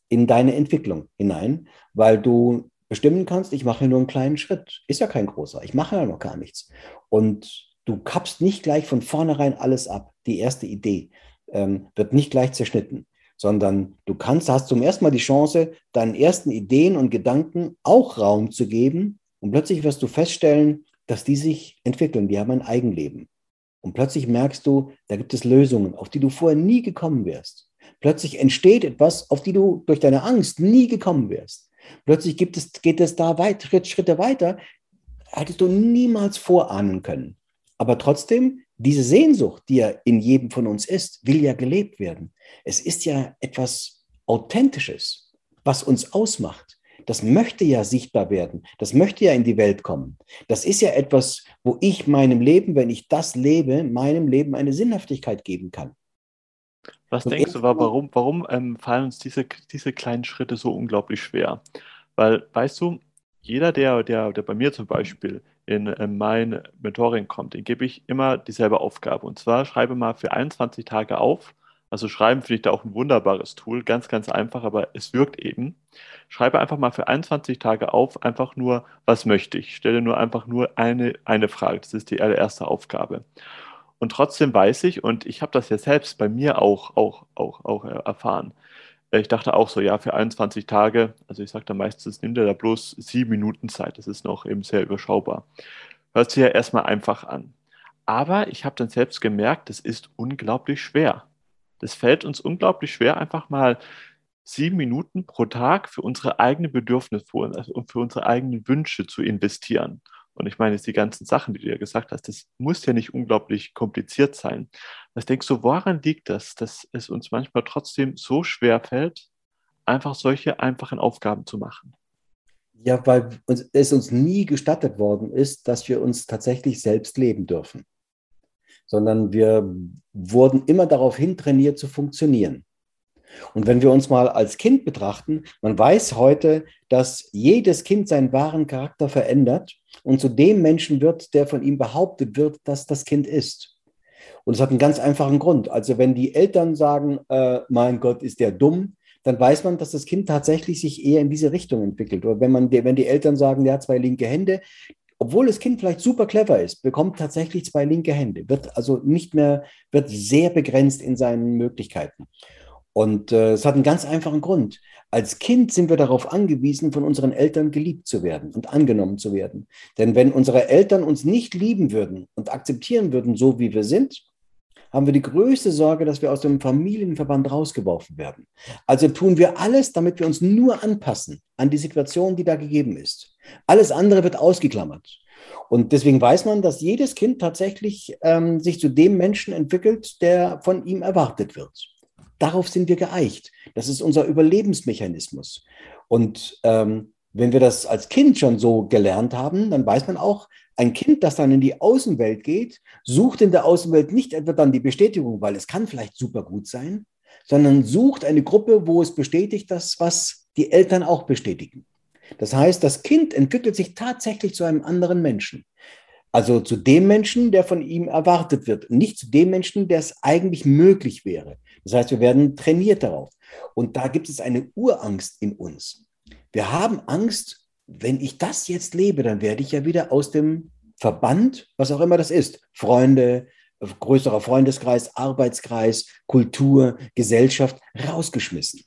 in deine Entwicklung hinein, weil du bestimmen kannst, ich mache nur einen kleinen Schritt. Ist ja kein großer, ich mache ja noch gar nichts. Und du kappst nicht gleich von vornherein alles ab. Die erste Idee ähm, wird nicht gleich zerschnitten sondern du kannst, hast zum ersten Mal die Chance, deinen ersten Ideen und Gedanken auch Raum zu geben und plötzlich wirst du feststellen, dass die sich entwickeln, die haben ein Eigenleben. Und plötzlich merkst du, da gibt es Lösungen, auf die du vorher nie gekommen wärst. Plötzlich entsteht etwas, auf die du durch deine Angst nie gekommen wärst. Plötzlich gibt es, geht es da weit, Schritte weiter, hättest du niemals vorahnen können. Aber trotzdem diese Sehnsucht, die ja in jedem von uns ist, will ja gelebt werden. Es ist ja etwas Authentisches, was uns ausmacht. Das möchte ja sichtbar werden. Das möchte ja in die Welt kommen. Das ist ja etwas, wo ich meinem Leben, wenn ich das lebe, meinem Leben eine Sinnhaftigkeit geben kann.
Was Und denkst du, warum, warum ähm, fallen uns diese, diese kleinen Schritte so unglaublich schwer? Weil, weißt du, jeder, der, der, der bei mir zum Beispiel in, in mein Mentoring kommt, den gebe ich immer dieselbe Aufgabe. Und zwar schreibe mal für 21 Tage auf. Also schreiben finde ich da auch ein wunderbares Tool, ganz, ganz einfach, aber es wirkt eben. Schreibe einfach mal für 21 Tage auf, einfach nur, was möchte ich? Stelle nur einfach nur eine, eine Frage. Das ist die allererste Aufgabe. Und trotzdem weiß ich, und ich habe das ja selbst bei mir auch, auch, auch, auch erfahren. Ich dachte auch so, ja, für 21 Tage, also ich sage da meistens, nimm dir da bloß sieben Minuten Zeit. Das ist noch eben sehr überschaubar. Hört sich ja erstmal einfach an. Aber ich habe dann selbst gemerkt, das ist unglaublich schwer. Das fällt uns unglaublich schwer, einfach mal sieben Minuten pro Tag für unsere eigenen Bedürfnisse also und für unsere eigenen Wünsche zu investieren. Und ich meine, jetzt die ganzen Sachen, die du ja gesagt hast, das muss ja nicht unglaublich kompliziert sein. Was denkst du, woran liegt das, dass es uns manchmal trotzdem so schwer fällt, einfach solche einfachen Aufgaben zu machen?
Ja, weil es uns nie gestattet worden ist, dass wir uns tatsächlich selbst leben dürfen, sondern wir wurden immer darauf hintrainiert zu funktionieren. Und wenn wir uns mal als Kind betrachten, man weiß heute, dass jedes Kind seinen wahren Charakter verändert und zu dem Menschen wird, der von ihm behauptet wird, dass das Kind ist. Und es hat einen ganz einfachen Grund. Also wenn die Eltern sagen, äh, mein Gott, ist der dumm, dann weiß man, dass das Kind tatsächlich sich eher in diese Richtung entwickelt. Oder wenn, man, wenn die Eltern sagen, der hat zwei linke Hände, obwohl das Kind vielleicht super clever ist, bekommt tatsächlich zwei linke Hände, wird also nicht mehr, wird sehr begrenzt in seinen Möglichkeiten. Und äh, es hat einen ganz einfachen Grund. Als Kind sind wir darauf angewiesen, von unseren Eltern geliebt zu werden und angenommen zu werden. Denn wenn unsere Eltern uns nicht lieben würden und akzeptieren würden, so wie wir sind, haben wir die größte Sorge, dass wir aus dem Familienverband rausgeworfen werden. Also tun wir alles, damit wir uns nur anpassen an die Situation, die da gegeben ist. Alles andere wird ausgeklammert. Und deswegen weiß man, dass jedes Kind tatsächlich ähm, sich zu dem Menschen entwickelt, der von ihm erwartet wird. Darauf sind wir geeicht. Das ist unser Überlebensmechanismus. Und ähm, wenn wir das als Kind schon so gelernt haben, dann weiß man auch, ein Kind, das dann in die Außenwelt geht, sucht in der Außenwelt nicht etwa dann die Bestätigung, weil es kann vielleicht super gut sein, sondern sucht eine Gruppe, wo es bestätigt, das, was die Eltern auch bestätigen. Das heißt, das Kind entwickelt sich tatsächlich zu einem anderen Menschen. Also zu dem Menschen, der von ihm erwartet wird, nicht zu dem Menschen, der es eigentlich möglich wäre. Das heißt, wir werden trainiert darauf. Und da gibt es eine Urangst in uns. Wir haben Angst, wenn ich das jetzt lebe, dann werde ich ja wieder aus dem Verband, was auch immer das ist, Freunde, größerer Freundeskreis, Arbeitskreis, Kultur, Gesellschaft, rausgeschmissen.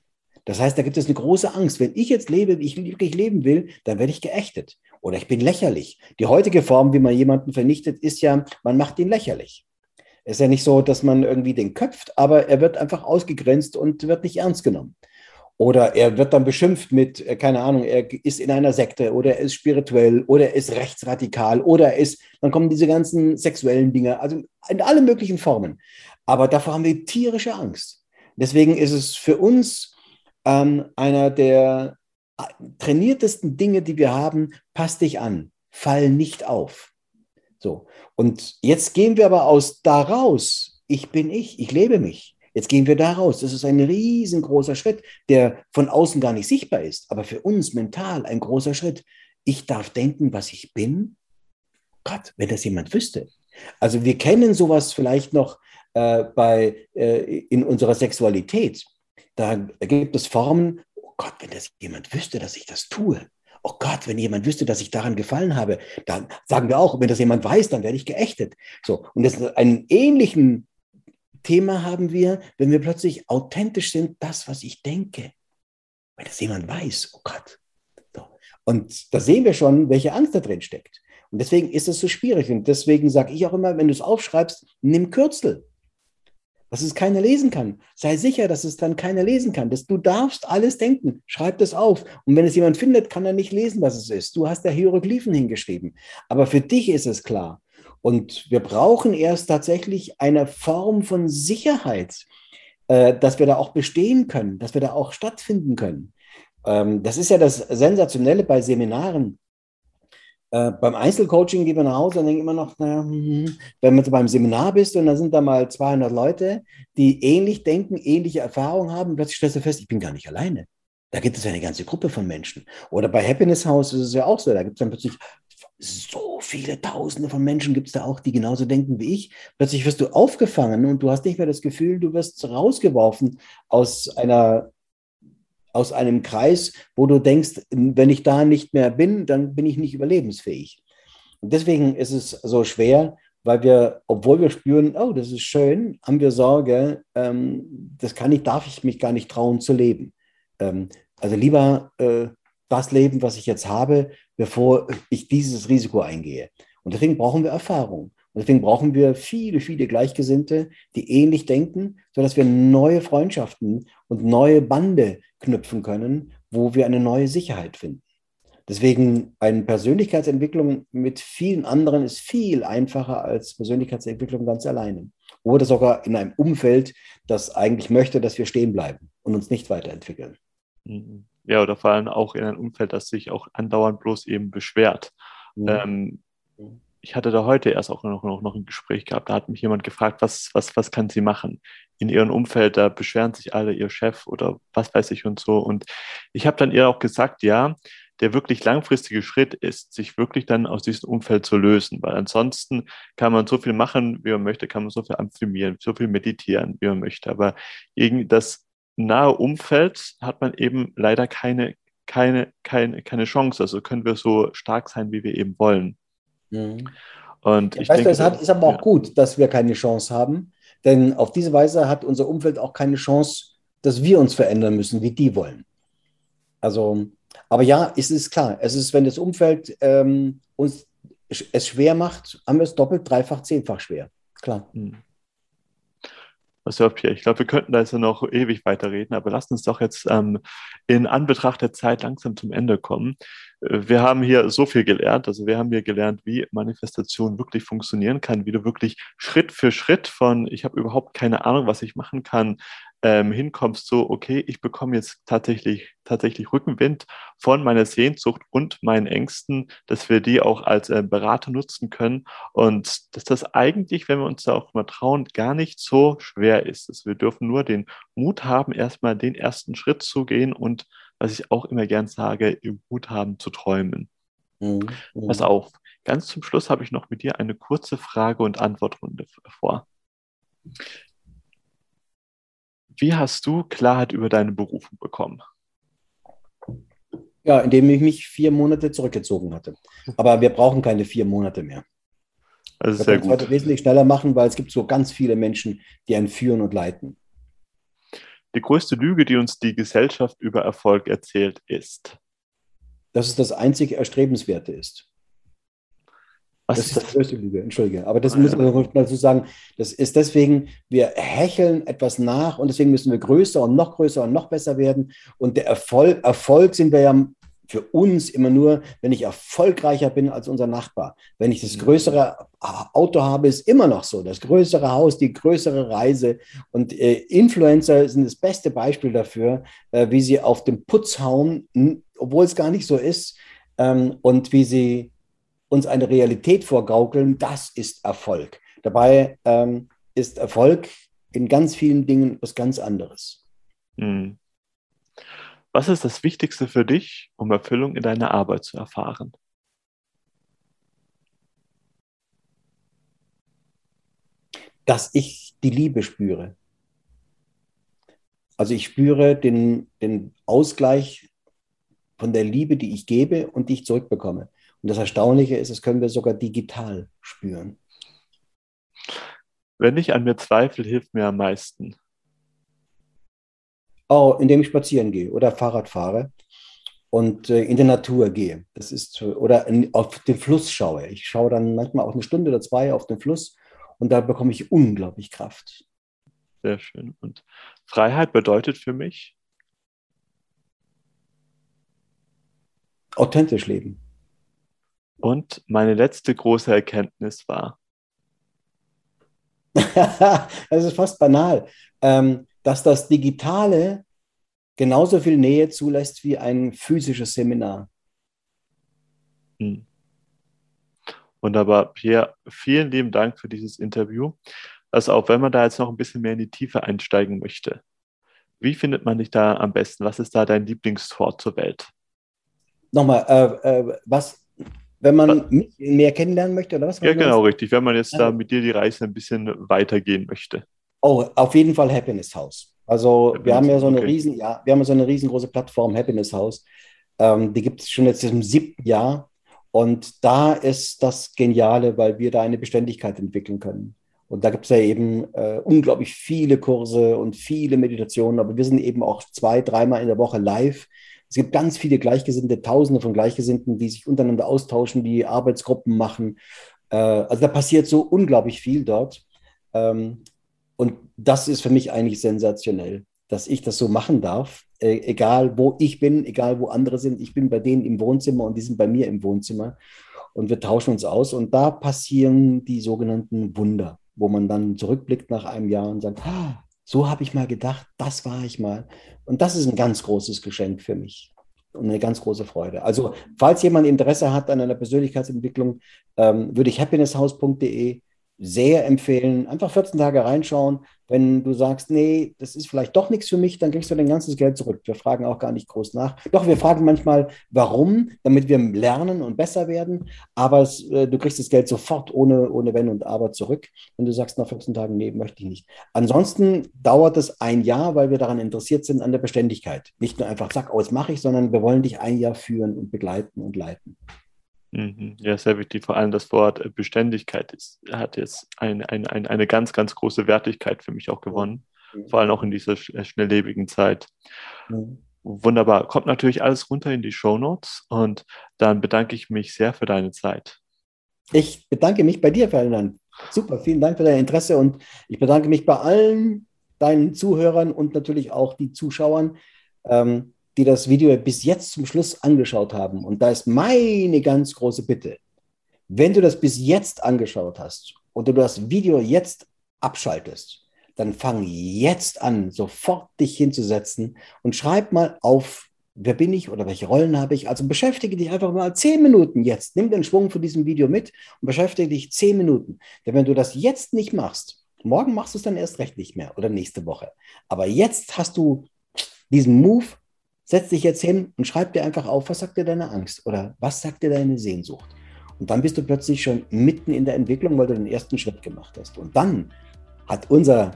Das heißt, da gibt es eine große Angst. Wenn ich jetzt lebe, wie ich wirklich leben will, dann werde ich geächtet oder ich bin lächerlich. Die heutige Form, wie man jemanden vernichtet, ist ja, man macht ihn lächerlich. Es ist ja nicht so, dass man irgendwie den köpft, aber er wird einfach ausgegrenzt und wird nicht ernst genommen. Oder er wird dann beschimpft mit, äh, keine Ahnung, er ist in einer Sekte oder er ist spirituell oder er ist rechtsradikal oder er ist, dann kommen diese ganzen sexuellen Dinge, also in alle möglichen Formen. Aber davor haben wir tierische Angst. Deswegen ist es für uns ähm, einer der äh, trainiertesten Dinge, die wir haben, passt dich an, fall nicht auf. So. Und jetzt gehen wir aber aus daraus. Ich bin ich, ich lebe mich. Jetzt gehen wir da raus. Das ist ein riesengroßer Schritt, der von außen gar nicht sichtbar ist, aber für uns mental ein großer Schritt. Ich darf denken, was ich bin. Gott, wenn das jemand wüsste. Also wir kennen sowas vielleicht noch äh, bei, äh, in unserer Sexualität. Da gibt es Formen, oh Gott, wenn das jemand wüsste, dass ich das tue oh Gott, wenn jemand wüsste, dass ich daran gefallen habe, dann sagen wir auch, wenn das jemand weiß, dann werde ich geächtet. So, und das einen ähnlichen Thema haben wir, wenn wir plötzlich authentisch sind, das, was ich denke. Wenn das jemand weiß, oh Gott. So. Und da sehen wir schon, welche Angst da drin steckt. Und deswegen ist es so schwierig. Und deswegen sage ich auch immer, wenn du es aufschreibst, nimm Kürzel dass es keiner lesen kann. Sei sicher, dass es dann keiner lesen kann. Dass du darfst alles denken. Schreib das auf. Und wenn es jemand findet, kann er nicht lesen, was es ist. Du hast da Hieroglyphen hingeschrieben. Aber für dich ist es klar. Und wir brauchen erst tatsächlich eine Form von Sicherheit, äh, dass wir da auch bestehen können, dass wir da auch stattfinden können. Ähm, das ist ja das Sensationelle bei Seminaren. Äh, beim Einzelcoaching gehen wir nach Hause und denken immer noch, naja, hm, wenn du beim Seminar bist und da sind da mal 200 Leute, die ähnlich denken, ähnliche Erfahrungen haben, plötzlich stellst du fest, ich bin gar nicht alleine. Da gibt es eine ganze Gruppe von Menschen. Oder bei Happiness House ist es ja auch so, da gibt es dann plötzlich so viele Tausende von Menschen gibt es da auch, die genauso denken wie ich. Plötzlich wirst du aufgefangen und du hast nicht mehr das Gefühl, du wirst rausgeworfen aus einer aus einem Kreis, wo du denkst, wenn ich da nicht mehr bin, dann bin ich nicht überlebensfähig. Und deswegen ist es so schwer weil wir, obwohl wir spüren, oh, das ist schön, haben wir Sorge, ähm, das kann ich, darf ich mich gar nicht trauen zu leben. Ähm, also lieber äh, das leben, was ich jetzt habe, bevor ich dieses Risiko eingehe. Und deswegen brauchen wir Erfahrung. Deswegen brauchen wir viele, viele Gleichgesinnte, die ähnlich denken, sodass wir neue Freundschaften und neue Bande knüpfen können, wo wir eine neue Sicherheit finden. Deswegen eine Persönlichkeitsentwicklung mit vielen anderen ist viel einfacher als Persönlichkeitsentwicklung ganz alleine. Oder sogar in einem Umfeld, das eigentlich möchte, dass wir stehen bleiben und uns nicht weiterentwickeln.
Mhm. Ja, oder vor allem auch in einem Umfeld, das sich auch andauernd bloß eben beschwert. Mhm. Ähm, ich hatte da heute erst auch noch, noch, noch ein Gespräch gehabt. Da hat mich jemand gefragt, was, was, was kann sie machen? In ihrem Umfeld, da beschweren sich alle, ihr Chef oder was weiß ich und so. Und ich habe dann ihr auch gesagt, ja, der wirklich langfristige Schritt ist, sich wirklich dann aus diesem Umfeld zu lösen, weil ansonsten kann man so viel machen, wie man möchte, kann man so viel affirmieren, so viel meditieren, wie man möchte, aber irgendwie das nahe Umfeld hat man eben leider keine, keine, keine, keine Chance, also können wir so stark sein, wie wir eben wollen.
Mhm. Und ja, ich weißt denke, du, es hat, ist aber auch ja. gut, dass wir keine Chance haben, denn auf diese Weise hat unser Umfeld auch keine Chance, dass wir uns verändern müssen, wie die wollen. Also aber ja, es ist klar, es ist, wenn das Umfeld ähm, uns es schwer macht, haben wir es doppelt, dreifach, zehnfach schwer. Klar. Hm.
Was hört Pierre? Ich glaube, wir könnten da jetzt noch ewig weiterreden, aber lasst uns doch jetzt ähm, in Anbetracht der Zeit langsam zum Ende kommen. Wir haben hier so viel gelernt. Also wir haben hier gelernt, wie Manifestation wirklich funktionieren kann, wie du wirklich Schritt für Schritt von, ich habe überhaupt keine Ahnung, was ich machen kann, ähm, hinkommst, so, okay, ich bekomme jetzt tatsächlich, tatsächlich Rückenwind von meiner Sehnsucht und meinen Ängsten, dass wir die auch als äh, Berater nutzen können und dass das eigentlich, wenn wir uns da auch mal trauen, gar nicht so schwer ist. Dass wir dürfen nur den Mut haben, erstmal den ersten Schritt zu gehen und, was ich auch immer gern sage, Mut haben zu träumen. Mhm. Pass auf, ganz zum Schluss habe ich noch mit dir eine kurze Frage- und Antwortrunde vor. Wie hast du Klarheit über deine Berufung bekommen?
Ja, indem ich mich vier Monate zurückgezogen hatte. Aber wir brauchen keine vier Monate mehr.
Das ist wir sehr gut.
heute wesentlich schneller machen, weil es gibt so ganz viele Menschen, die einen führen und leiten.
Die größte Lüge, die uns die Gesellschaft über Erfolg erzählt, ist,
dass es das einzige Erstrebenswerte ist. Was das ist die größte Lüge, entschuldige. Aber das ah, muss man ja. dazu sagen, das ist deswegen, wir hecheln etwas nach und deswegen müssen wir größer und noch größer und noch besser werden. Und der Erfolg, Erfolg sind wir ja für uns immer nur, wenn ich erfolgreicher bin als unser Nachbar. Wenn ich das mhm. größere Auto habe, ist immer noch so. Das größere Haus, die größere Reise. Und äh, Influencer sind das beste Beispiel dafür, äh, wie sie auf den Putz hauen, obwohl es gar nicht so ist. Ähm, und wie sie uns eine Realität vorgaukeln, das ist Erfolg. Dabei ähm, ist Erfolg in ganz vielen Dingen etwas ganz anderes. Hm.
Was ist das Wichtigste für dich, um Erfüllung in deiner Arbeit zu erfahren?
Dass ich die Liebe spüre. Also ich spüre den, den Ausgleich von der Liebe, die ich gebe und die ich zurückbekomme. Und das Erstaunliche ist, das können wir sogar digital spüren.
Wenn ich an mir zweifle, hilft mir am meisten.
Oh, indem ich spazieren gehe oder Fahrrad fahre und äh, in die Natur gehe. Das ist, oder auf den Fluss schaue. Ich schaue dann manchmal auch eine Stunde oder zwei auf den Fluss und da bekomme ich unglaublich Kraft.
Sehr schön. Und Freiheit bedeutet für mich?
Authentisch leben.
Und meine letzte große Erkenntnis war. *laughs*
das ist fast banal, ähm, dass das Digitale genauso viel Nähe zulässt wie ein physisches Seminar.
Hm. Wunderbar. Pierre, vielen lieben Dank für dieses Interview. Also auch wenn man da jetzt noch ein bisschen mehr in die Tiefe einsteigen möchte, wie findet man dich da am besten? Was ist da dein Lieblingstor zur Welt?
Nochmal, äh, äh, was, wenn man mich mehr kennenlernen möchte, oder was?
Ja, genau, richtig. Wenn man jetzt da mit dir die Reise ein bisschen weitergehen möchte.
Oh, auf jeden Fall Happiness House. Also Happiness, wir haben ja so eine okay. riesen, ja, wir haben so eine riesengroße Plattform, Happiness House. Ähm, die gibt es schon jetzt im siebten Jahr. Und da ist das Geniale, weil wir da eine Beständigkeit entwickeln können. Und da gibt es ja eben äh, unglaublich viele Kurse und viele Meditationen, aber wir sind eben auch zwei, dreimal in der Woche live. Es gibt ganz viele Gleichgesinnte, Tausende von Gleichgesinnten, die sich untereinander austauschen, die Arbeitsgruppen machen. Äh, also da passiert so unglaublich viel dort. Ähm, und das ist für mich eigentlich sensationell, dass ich das so machen darf. Äh, egal wo ich bin, egal wo andere sind. Ich bin bei denen im Wohnzimmer und die sind bei mir im Wohnzimmer. Und wir tauschen uns aus. Und da passieren die sogenannten Wunder wo man dann zurückblickt nach einem Jahr und sagt, ah, so habe ich mal gedacht, das war ich mal. Und das ist ein ganz großes Geschenk für mich und eine ganz große Freude. Also, falls jemand Interesse hat an einer Persönlichkeitsentwicklung, ähm, würde ich happinesshouse.de sehr empfehlen. Einfach 14 Tage reinschauen. Wenn du sagst, nee, das ist vielleicht doch nichts für mich, dann kriegst du dein ganzes Geld zurück. Wir fragen auch gar nicht groß nach. Doch, wir fragen manchmal, warum, damit wir lernen und besser werden. Aber es, äh, du kriegst das Geld sofort ohne, ohne Wenn und Aber zurück. Wenn du sagst nach 14 Tagen, nee, möchte ich nicht. Ansonsten dauert es ein Jahr, weil wir daran interessiert sind, an der Beständigkeit. Nicht nur einfach, sag, oh, jetzt mache ich, sondern wir wollen dich ein Jahr führen und begleiten und leiten.
Mhm. Ja, sehr wichtig. Vor allem das Wort äh, Beständigkeit ist, hat jetzt eine, eine, eine ganz, ganz große Wertigkeit für mich auch gewonnen. Mhm. Vor allem auch in dieser äh, schnelllebigen Zeit. Mhm. Wunderbar. Kommt natürlich alles runter in die Show Notes und dann bedanke ich mich sehr für deine Zeit.
Ich bedanke mich bei dir, Ferdinand. Super, vielen Dank für dein Interesse und ich bedanke mich bei allen deinen Zuhörern und natürlich auch die Zuschauern. Ähm, die das Video bis jetzt zum Schluss angeschaut haben. Und da ist meine ganz große Bitte, wenn du das bis jetzt angeschaut hast und du das Video jetzt abschaltest, dann fang jetzt an, sofort dich hinzusetzen und schreib mal auf, wer bin ich oder welche Rollen habe ich. Also beschäftige dich einfach mal zehn Minuten jetzt. Nimm den Schwung von diesem Video mit und beschäftige dich zehn Minuten. Denn wenn du das jetzt nicht machst, morgen machst du es dann erst recht nicht mehr oder nächste Woche. Aber jetzt hast du diesen Move setz dich jetzt hin und schreib dir einfach auf, was sagt dir deine Angst oder was sagt dir deine Sehnsucht. Und dann bist du plötzlich schon mitten in der Entwicklung, weil du den ersten Schritt gemacht hast. Und dann hat unser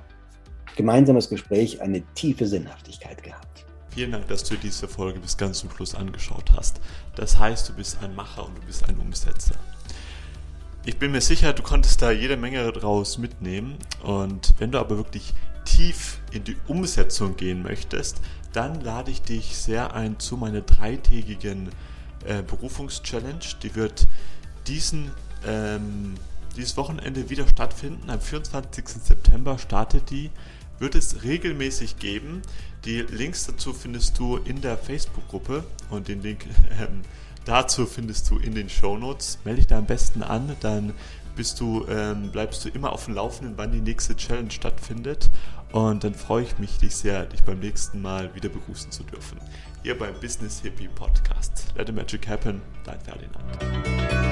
gemeinsames Gespräch eine tiefe Sinnhaftigkeit gehabt.
Vielen Dank, dass du diese Folge bis ganz zum Schluss angeschaut hast. Das heißt, du bist ein Macher und du bist ein Umsetzer. Ich bin mir sicher, du konntest da jede Menge draus mitnehmen. Und wenn du aber wirklich tief in die Umsetzung gehen möchtest, dann lade ich dich sehr ein zu meiner dreitägigen äh, Berufungschallenge. Die wird diesen, ähm, dieses Wochenende wieder stattfinden. Am 24. September startet die. Wird es regelmäßig geben. Die Links dazu findest du in der Facebook-Gruppe und den Link ähm, dazu findest du in den Show Notes. Melde dich da am besten an, dann bist du, ähm, bleibst du immer auf dem Laufenden, wann die nächste Challenge stattfindet. Und dann freue ich mich dich sehr, dich beim nächsten Mal wieder begrüßen zu dürfen. Hier beim Business Hippie Podcast. Let the Magic Happen, dein Ferdinand.